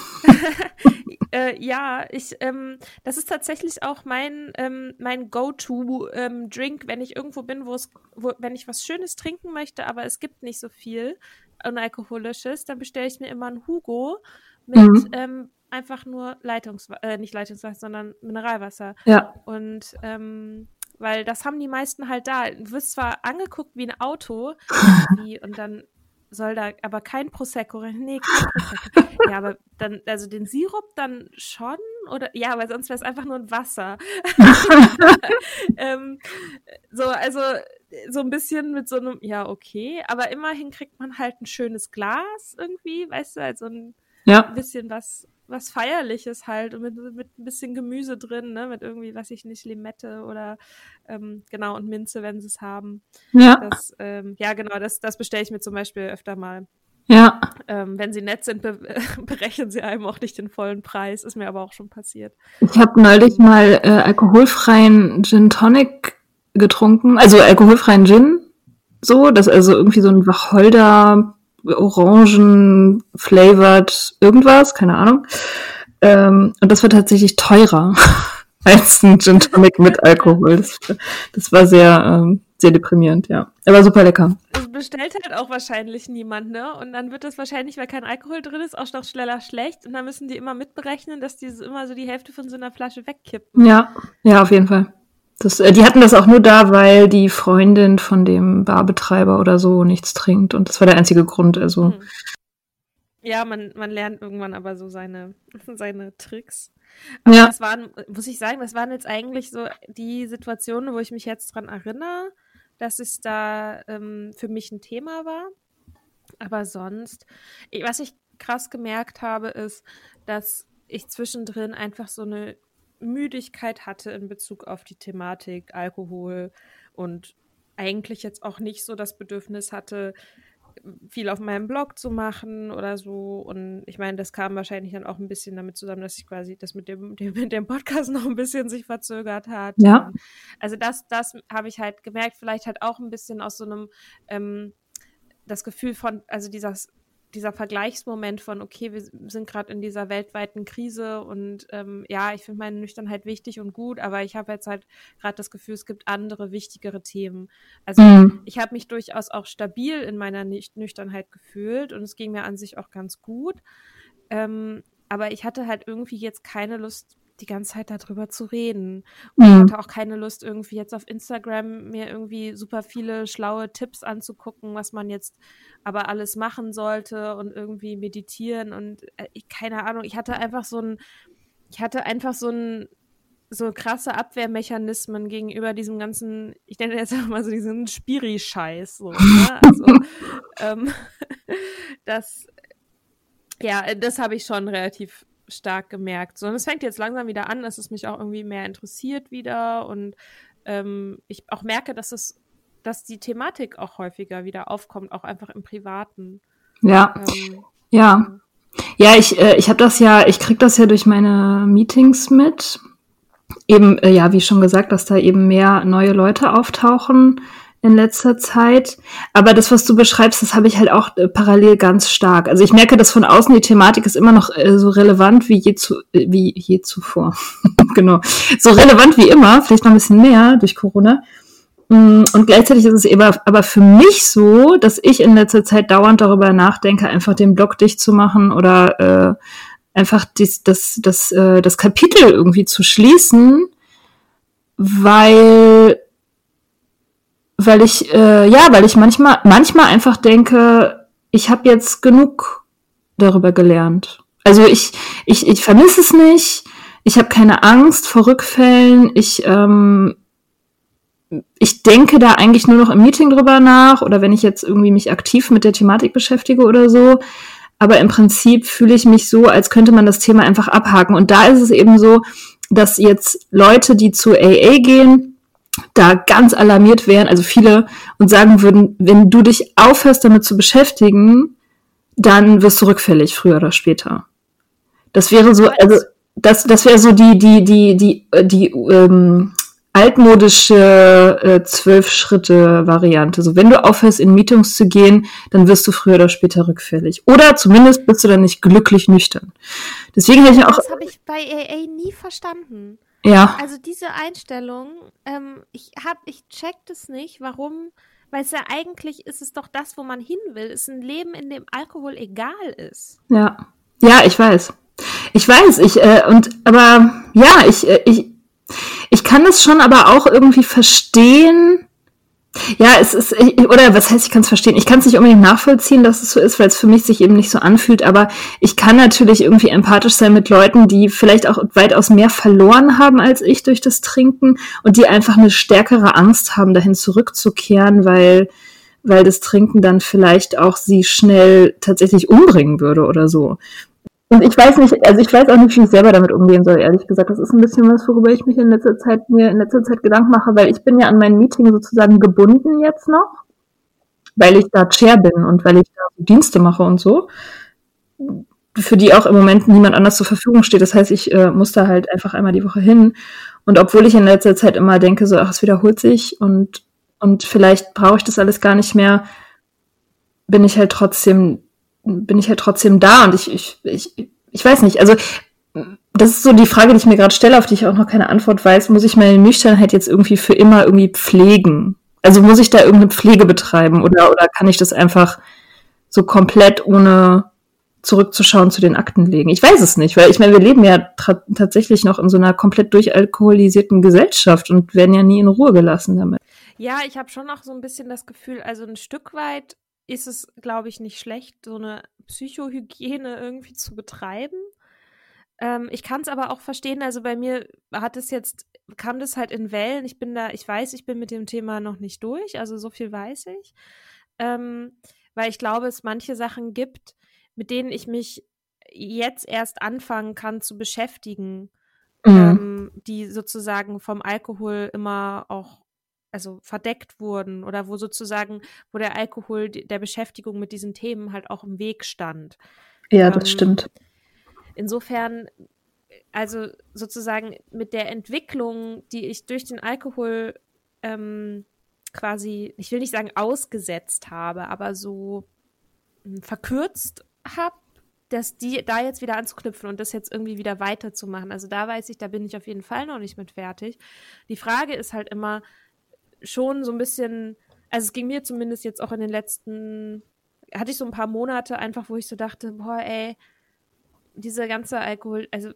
Äh, ja, ich, ähm, das ist tatsächlich auch mein, ähm, mein Go-To-Drink, wenn ich irgendwo bin, wo es, wo, wenn ich was Schönes trinken möchte, aber es gibt nicht so viel unalkoholisches, dann bestelle ich mir immer einen Hugo mit Mhm. Einfach nur Leitungswasser, äh, nicht Leitungswasser, sondern Mineralwasser. Ja. Und ähm, weil das haben die meisten halt da. Du wirst zwar angeguckt wie ein Auto, *laughs* und dann soll da aber kein Prosecco rein. Nee, kein Prosecco. *laughs* ja, aber dann, also den Sirup dann schon? Oder ja, weil sonst wäre es einfach nur ein Wasser. *laughs* ähm, so, also so ein bisschen mit so einem, ja, okay, aber immerhin kriegt man halt ein schönes Glas irgendwie, weißt du, also ein Ja. bisschen was, was Feierliches halt und mit, mit ein bisschen Gemüse drin, ne, mit irgendwie, weiß ich nicht, Limette oder ähm, genau und Minze, wenn sie es haben. Ja. Das, ähm, ja, genau, das, das bestelle ich mir zum Beispiel öfter mal. Ja. Ähm, wenn sie nett sind, be *laughs* berechnen sie einem auch nicht den vollen Preis. Ist mir aber auch schon passiert. Ich habe neulich mal äh, alkoholfreien Gin Tonic getrunken, also alkoholfreien Gin, so, das ist also irgendwie so ein Wacholder, Orangen flavored irgendwas, keine Ahnung. Ähm, und das war tatsächlich teurer *laughs* als ein Gin Tonic mit Alkohol. Das, das war sehr, ähm, sehr deprimierend, ja. Aber super lecker. Es bestellt halt auch wahrscheinlich niemand, ne? Und dann wird das wahrscheinlich, weil kein Alkohol drin ist, auch noch schneller schlecht. Und dann müssen die immer mitberechnen, dass die immer so die Hälfte von so einer Flasche wegkippen. Ja, ja, auf jeden Fall. Das, äh, die hatten das auch nur da, weil die Freundin von dem Barbetreiber oder so nichts trinkt. Und das war der einzige Grund. Also, Hm. Ja, man, man lernt irgendwann aber so seine, *laughs* seine Tricks. Aber Ja. das waren, muss ich sagen, das waren jetzt eigentlich so die Situationen, wo ich mich jetzt dran erinnere, dass es da ähm, für mich ein Thema war. Aber sonst, was ich krass gemerkt habe, ist, dass ich zwischendrin einfach so eine Müdigkeit hatte in Bezug auf die Thematik Alkohol und eigentlich jetzt auch nicht so das Bedürfnis hatte, viel auf meinem Blog zu machen oder so. Und ich meine, das kam wahrscheinlich dann auch ein bisschen damit zusammen, dass ich quasi das mit dem, *laughs* dem, mit dem Podcast noch ein bisschen sich verzögert hat. Ja. Also das, das habe ich halt gemerkt, vielleicht halt auch ein bisschen aus so einem ähm, das Gefühl von, also dieses dieser Vergleichsmoment von, okay, wir sind gerade in dieser weltweiten Krise und ähm, ja, ich finde meine Nüchternheit wichtig und gut, aber ich habe jetzt halt gerade das Gefühl, es gibt andere, wichtigere Themen. Also mhm. ich habe mich durchaus auch stabil in meiner Nüchternheit gefühlt und es ging mir an sich auch ganz gut. Ähm, aber ich hatte halt irgendwie jetzt keine Lust, die ganze Zeit darüber zu reden. Und mhm. ich hatte auch keine Lust, irgendwie jetzt auf Instagram mir irgendwie super viele schlaue Tipps anzugucken, was man jetzt aber alles machen sollte und irgendwie meditieren und äh, keine Ahnung. Ich hatte einfach so ein, ich hatte einfach so ein, so krasse Abwehrmechanismen gegenüber diesem ganzen, ich nenne jetzt einfach *laughs* mal so diesen Spiri-Scheiß. So, ne? Also, *laughs* ähm, *laughs* das, ja, das habe ich schon relativ stark gemerkt. So, und es fängt jetzt langsam wieder an, dass es mich auch irgendwie mehr interessiert wieder und ähm, ich auch merke, dass es, dass die Thematik auch häufiger wieder aufkommt, auch einfach im Privaten. Ja. Ähm, ja. Ja, ich, äh, ich habe das ja, ich krieg das ja durch meine Meetings mit. Eben, äh, ja, wie schon gesagt, dass da eben mehr neue Leute auftauchen in letzter Zeit. Aber das, was du beschreibst, das habe ich halt auch äh, parallel ganz stark. Also ich merke, dass von außen die Thematik ist immer noch äh, so relevant wie je, zu, äh, wie je zuvor. *laughs* genau. So relevant wie immer, vielleicht noch ein bisschen mehr durch Corona. Mm, und gleichzeitig ist es eben aber für mich so, dass ich in letzter Zeit dauernd darüber nachdenke, einfach den Blog dicht zu machen oder äh, einfach dies, das, das, äh, das Kapitel irgendwie zu schließen, weil weil ich äh, ja, weil ich manchmal manchmal einfach denke, ich habe jetzt genug darüber gelernt. Also ich ich ich vermisse es nicht. Ich habe keine Angst vor Rückfällen. Ich ähm, ich denke da eigentlich nur noch im Meeting drüber nach oder wenn ich jetzt irgendwie mich aktiv mit der Thematik beschäftige oder so. Aber im Prinzip fühle ich mich so, als könnte man das Thema einfach abhaken. Und da ist es eben so, dass jetzt Leute, die zu AA gehen, da ganz alarmiert wären, also viele, und sagen würden, wenn du dich aufhörst, damit zu beschäftigen, dann wirst du rückfällig, früher oder später. Das wäre so, also das, das wäre so die, die, die, die, die ähm, altmodische äh, Zwölf-Schritte-Variante. So, wenn du aufhörst, in Meetings zu gehen, dann wirst du früher oder später rückfällig. Oder zumindest bist du dann nicht glücklich nüchtern. Deswegen hätte ich auch. Das habe ich bei AA nie verstanden. Ja. Also diese Einstellung, ähm, ich hab, ich check das nicht, warum, weil es ja eigentlich ist es doch das, wo man hin will, ist ein Leben, in dem Alkohol egal ist. Ja. Ja, ich weiß. Ich weiß, ich, äh, und, aber, ja, ich, äh, ich, ich kann das schon aber auch irgendwie verstehen, ja, es ist, oder was heißt, ich kann es verstehen. Ich kann es nicht unbedingt nachvollziehen, dass es so ist, weil es für mich sich eben nicht so anfühlt, aber ich kann natürlich irgendwie empathisch sein mit Leuten, die vielleicht auch weitaus mehr verloren haben als ich durch das Trinken und die einfach eine stärkere Angst haben, dahin zurückzukehren, weil, weil das Trinken dann vielleicht auch sie schnell tatsächlich umbringen würde oder so. Und ich weiß nicht, also ich weiß auch nicht, wie ich selber damit umgehen soll, ehrlich gesagt. Das ist ein bisschen was, worüber ich mich in letzter Zeit, mir in letzter Zeit Gedanken mache, weil ich bin ja an mein Meeting sozusagen gebunden jetzt noch, weil ich da Chair bin und weil ich da Dienste mache und so, für die auch im Moment niemand anders zur Verfügung steht. Das heißt, ich äh, muss da halt einfach einmal die Woche hin. Und obwohl ich in letzter Zeit immer denke, so, ach, es wiederholt sich und, und vielleicht brauche ich das alles gar nicht mehr, bin ich halt trotzdem bin ich halt trotzdem da und ich, ich, ich, ich weiß nicht, also das ist so die Frage, die ich mir gerade stelle, auf die ich auch noch keine Antwort weiß. Muss ich meine Nüchternheit jetzt irgendwie für immer irgendwie pflegen? Also muss ich da irgendeine Pflege betreiben oder, oder kann ich das einfach so komplett ohne zurückzuschauen zu den Akten legen? Ich weiß es nicht, weil ich meine, wir leben ja tatsächlich noch in so einer komplett durchalkoholisierten Gesellschaft und werden ja nie in Ruhe gelassen damit. Ja, ich habe schon noch so ein bisschen das Gefühl, also ein Stück weit ist es, glaube ich, nicht schlecht, so eine Psychohygiene irgendwie zu betreiben. Ähm, ich kann es aber auch verstehen, also bei mir hat es jetzt, kam das halt in Wellen. Ich bin da, ich weiß, ich bin mit dem Thema noch nicht durch, also so viel weiß ich. Ähm, weil ich glaube, es manche Sachen gibt, mit denen ich mich jetzt erst anfangen kann zu beschäftigen, Mhm. ähm, die sozusagen vom Alkohol immer auch also verdeckt wurden oder wo sozusagen, wo der Alkohol der Beschäftigung mit diesen Themen halt auch im Weg stand. Ja, das Ähm, stimmt. Insofern, also sozusagen mit der Entwicklung, die ich durch den Alkohol ähm, quasi, ich will nicht sagen ausgesetzt habe, aber so hm, verkürzt habe, dass die da jetzt wieder anzuknüpfen und das jetzt irgendwie wieder weiterzumachen. Also da weiß ich, da bin ich auf jeden Fall noch nicht mit fertig. Die Frage ist halt immer schon so ein bisschen, also es ging mir zumindest jetzt auch in den letzten, hatte ich so ein paar Monate einfach, wo ich so dachte, boah, ey, dieser ganze Alkohol, also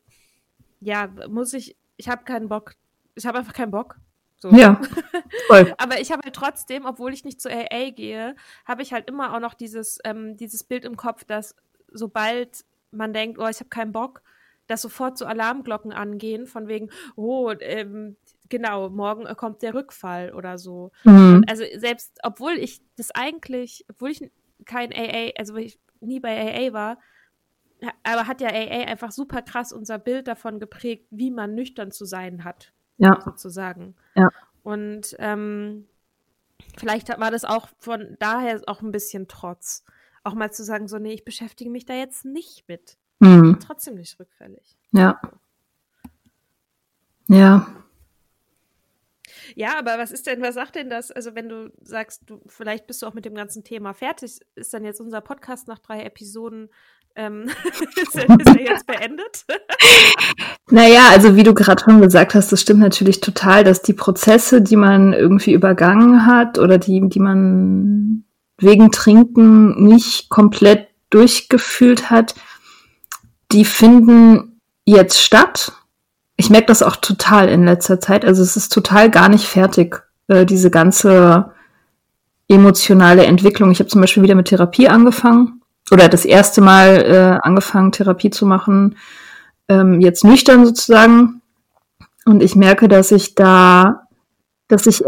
ja, muss ich, ich habe keinen Bock, ich habe einfach keinen Bock. So. Ja, *laughs* voll. Aber ich habe halt trotzdem, obwohl ich nicht zu AA gehe, habe ich halt immer auch noch dieses, ähm, dieses Bild im Kopf, dass sobald man denkt, oh, ich habe keinen Bock, dass sofort so Alarmglocken angehen, von wegen, oh, ähm, genau, morgen äh, kommt der Rückfall oder so. Mhm. Also selbst, obwohl ich das eigentlich, obwohl ich kein AA, also ich nie bei AA war, aber hat ja AA einfach super krass unser Bild davon geprägt, wie man nüchtern zu sein hat Ja, sozusagen. Ja. Und ähm, vielleicht war das auch von daher auch ein bisschen Trotz. Auch mal zu sagen, so, nee, ich beschäftige mich da jetzt nicht mit. mhm. Trotzdem nicht rückfällig. ja. Ja, Ja, aber was ist denn, was sagt denn das? Also, wenn du sagst, du, vielleicht bist du auch mit dem ganzen Thema fertig, ist dann jetzt unser Podcast nach drei Episoden, ähm, *laughs* ist, er, jetzt beendet? Naja, also wie du gerade schon gesagt hast, das stimmt natürlich total, dass die Prozesse, die man irgendwie übergangen hat oder die, die man wegen Trinken nicht komplett durchgefühlt hat, die finden jetzt statt. Ich merke das auch total in letzter Zeit. Also es ist total gar nicht fertig, äh, diese ganze emotionale Entwicklung. Ich habe zum Beispiel wieder mit Therapie angefangen oder das erste Mal äh, angefangen, Therapie zu machen ähm, jetzt nüchtern sozusagen. Und ich merke, dass ich da, dass ich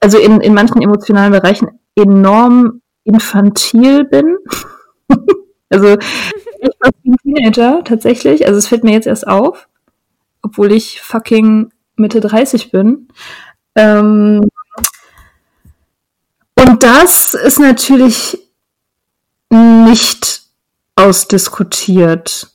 also in, in manchen emotionalen Bereichen enorm infantil bin. *laughs* also ich ein Teenager tatsächlich. Also es fällt mir jetzt erst auf, obwohl ich fucking Mitte 30 bin. Ähm, und das ist natürlich nicht ausdiskutiert.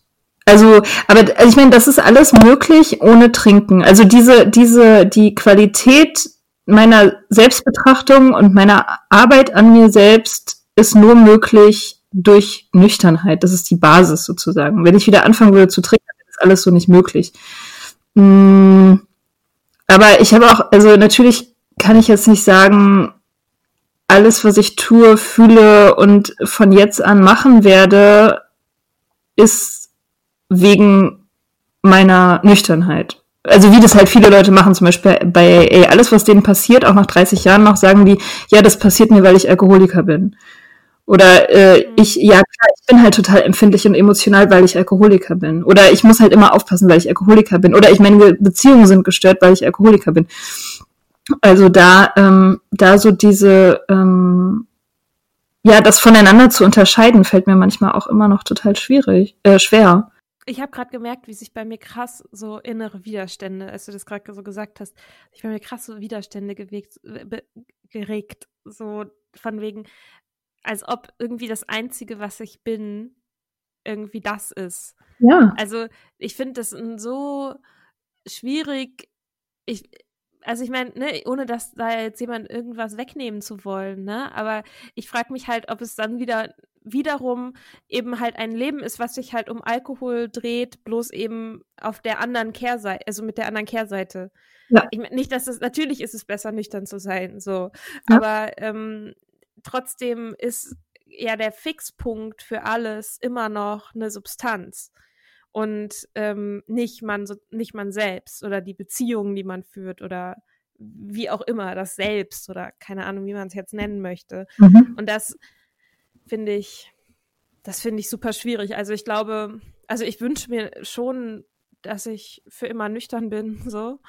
Also, aber also ich meine, das ist alles möglich ohne Trinken. Also diese, diese, die Qualität meiner Selbstbetrachtung und meiner Arbeit an mir selbst ist nur möglich durch Nüchternheit. Das ist die Basis sozusagen. Wenn ich wieder anfangen würde zu trinken, ist alles so nicht möglich. Mm, aber ich habe auch, also natürlich kann ich jetzt nicht sagen, alles, was ich tue, fühle und von jetzt an machen werde, ist wegen meiner Nüchternheit. Also wie das halt viele Leute machen, zum Beispiel bei ey, alles, was denen passiert, auch nach 30 Jahren noch, sagen die, ja, das passiert mir, weil ich Alkoholiker bin. Oder äh, ich, ja klar, ich bin halt total empfindlich und emotional, weil ich Alkoholiker bin. Oder ich muss halt immer aufpassen, weil ich Alkoholiker bin. Oder ich meine Beziehungen sind gestört, weil ich Alkoholiker bin. Also da, ähm, da so diese, ähm, ja, das voneinander zu unterscheiden, fällt mir manchmal auch immer noch total schwierig, äh, schwer. Ich habe gerade gemerkt, wie sich bei mir krass so innere Widerstände, als du das gerade so gesagt hast, sich bei mir krass so Widerstände gewegt, be- geregt, so von wegen, als ob irgendwie das Einzige, was ich bin, irgendwie das ist. Ja. Also ich finde das so schwierig. Ich, also ich meine, ne, ohne dass da jetzt jemand irgendwas wegnehmen zu wollen, ne, aber ich frage mich halt, ob es dann wieder wiederum eben halt ein Leben ist, was sich halt um Alkohol dreht, bloß eben auf der anderen Kehrseite, also mit der anderen Kehrseite. Ja. Ich mein, nicht, dass es natürlich ist es besser nüchtern zu sein, so, Ja. aber ähm, trotzdem ist ja der Fixpunkt für alles immer noch eine Substanz und ähm, nicht man nicht man selbst oder die Beziehungen, die man führt oder wie auch immer das Selbst oder keine Ahnung, wie man es jetzt nennen möchte. Mhm. Und das finde ich, das finde ich super schwierig. Also ich glaube, also ich wünsche mir schon, dass ich für immer nüchtern bin, *laughs* so.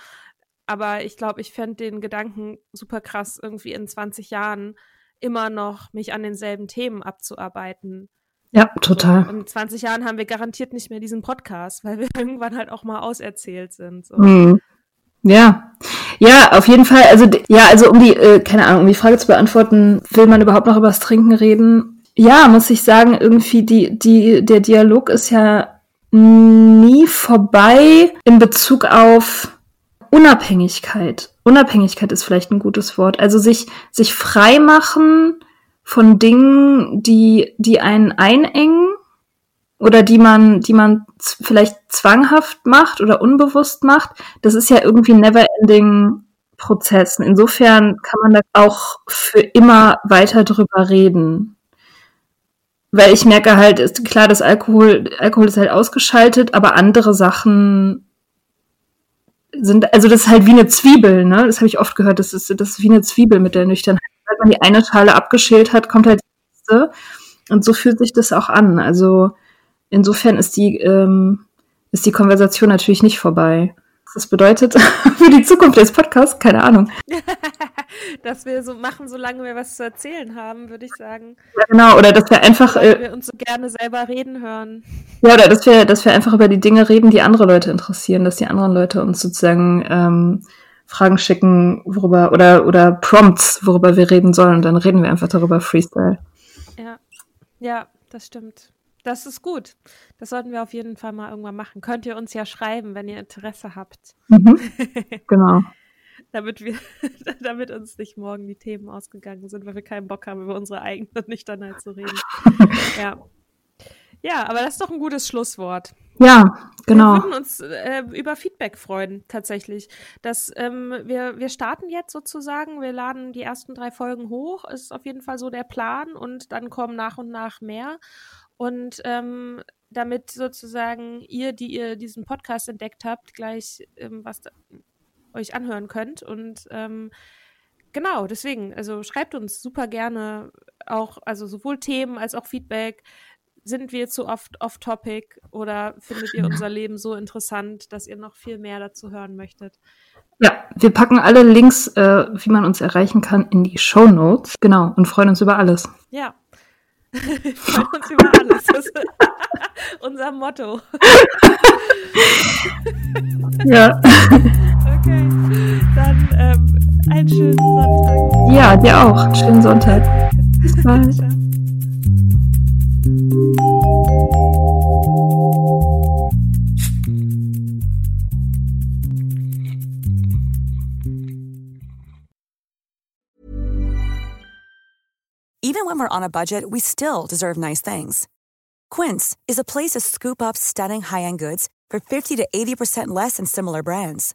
Aber ich glaube, ich fände den Gedanken super krass, irgendwie in 20 Jahren immer noch mich an denselben Themen abzuarbeiten. Ja, total. In 20 Jahren haben wir garantiert nicht mehr diesen Podcast, weil wir *laughs* irgendwann halt auch mal auserzählt sind. So. Hm. Ja, ja, auf jeden Fall. Also ja, also um die, äh, keine Ahnung, um die Frage zu beantworten, will man überhaupt noch über das Trinken reden? Ja, muss ich sagen, irgendwie die, die, der Dialog ist ja nie vorbei in Bezug auf Unabhängigkeit. Unabhängigkeit ist vielleicht ein gutes Wort. Also sich, sich frei machen von Dingen, die, die einen einengen oder die man, die man vielleicht zwanghaft macht oder unbewusst macht, das ist ja irgendwie never ending Prozessen. Insofern kann man da auch für immer weiter drüber reden. Weil ich merke halt, ist klar, das Alkohol, Alkohol ist halt ausgeschaltet, aber andere Sachen sind, also das ist halt wie eine Zwiebel, ne? Das habe ich oft gehört, das ist, das ist wie eine Zwiebel mit der Nüchternheit. Wenn man die eine Schale abgeschält hat, kommt halt die nächste. Und so fühlt sich das auch an. Also insofern ist die, ähm, ist die Konversation natürlich nicht vorbei. Was das bedeutet *laughs* für die Zukunft des Podcasts, keine Ahnung. *laughs* *laughs* dass wir so machen, solange wir was zu erzählen haben, würde ich sagen. Ja, genau, oder dass wir einfach. Weil äh, wir uns so gerne selber reden hören. Ja, oder dass wir, dass wir einfach über die Dinge reden, die andere Leute interessieren, dass die anderen Leute uns sozusagen ähm, Fragen schicken, worüber, oder, oder Prompts, worüber wir reden sollen, und dann reden wir einfach darüber Freestyle. Ja, ja, das stimmt. Das ist gut. Das sollten wir auf jeden Fall mal irgendwann machen. Könnt ihr uns ja schreiben, wenn ihr Interesse habt. Mhm. *laughs* genau. Damit wir, *laughs* damit uns nicht morgen die Themen ausgegangen sind, weil wir keinen Bock haben, über unsere eigene Nüchternheit zu reden. *laughs* ja. Ja, aber das ist doch ein gutes Schlusswort. Ja, genau. Wir würden uns äh, über Feedback freuen, tatsächlich. Das, ähm, wir, wir starten jetzt sozusagen, wir laden die ersten drei Folgen hoch, ist auf jeden Fall so der Plan und dann kommen nach und nach mehr. Und ähm, damit sozusagen ihr, die ihr diesen Podcast entdeckt habt, gleich ähm, was da, euch anhören könnt. Und ähm, genau, deswegen, also schreibt uns super gerne auch, also sowohl Themen als auch Feedback. Sind wir zu oft off-topic oder findet ihr unser Leben so interessant, dass ihr noch viel mehr dazu hören möchtet? Ja, wir packen alle Links, äh, wie man uns erreichen kann, in die Show Notes. Genau, und freuen uns über alles. Ja, wir *laughs* freuen uns über alles. Das ist *laughs* unser Motto. ja. *laughs* Okay, dann ähm, einen schönen Sonntag. Ja, dir auch. Einen schönen Sonntag. Bis *laughs* bald. Even when we're on a budget, we still deserve nice things. Quince is a place to scoop up stunning high-end goods for 50 to 80% less than similar brands.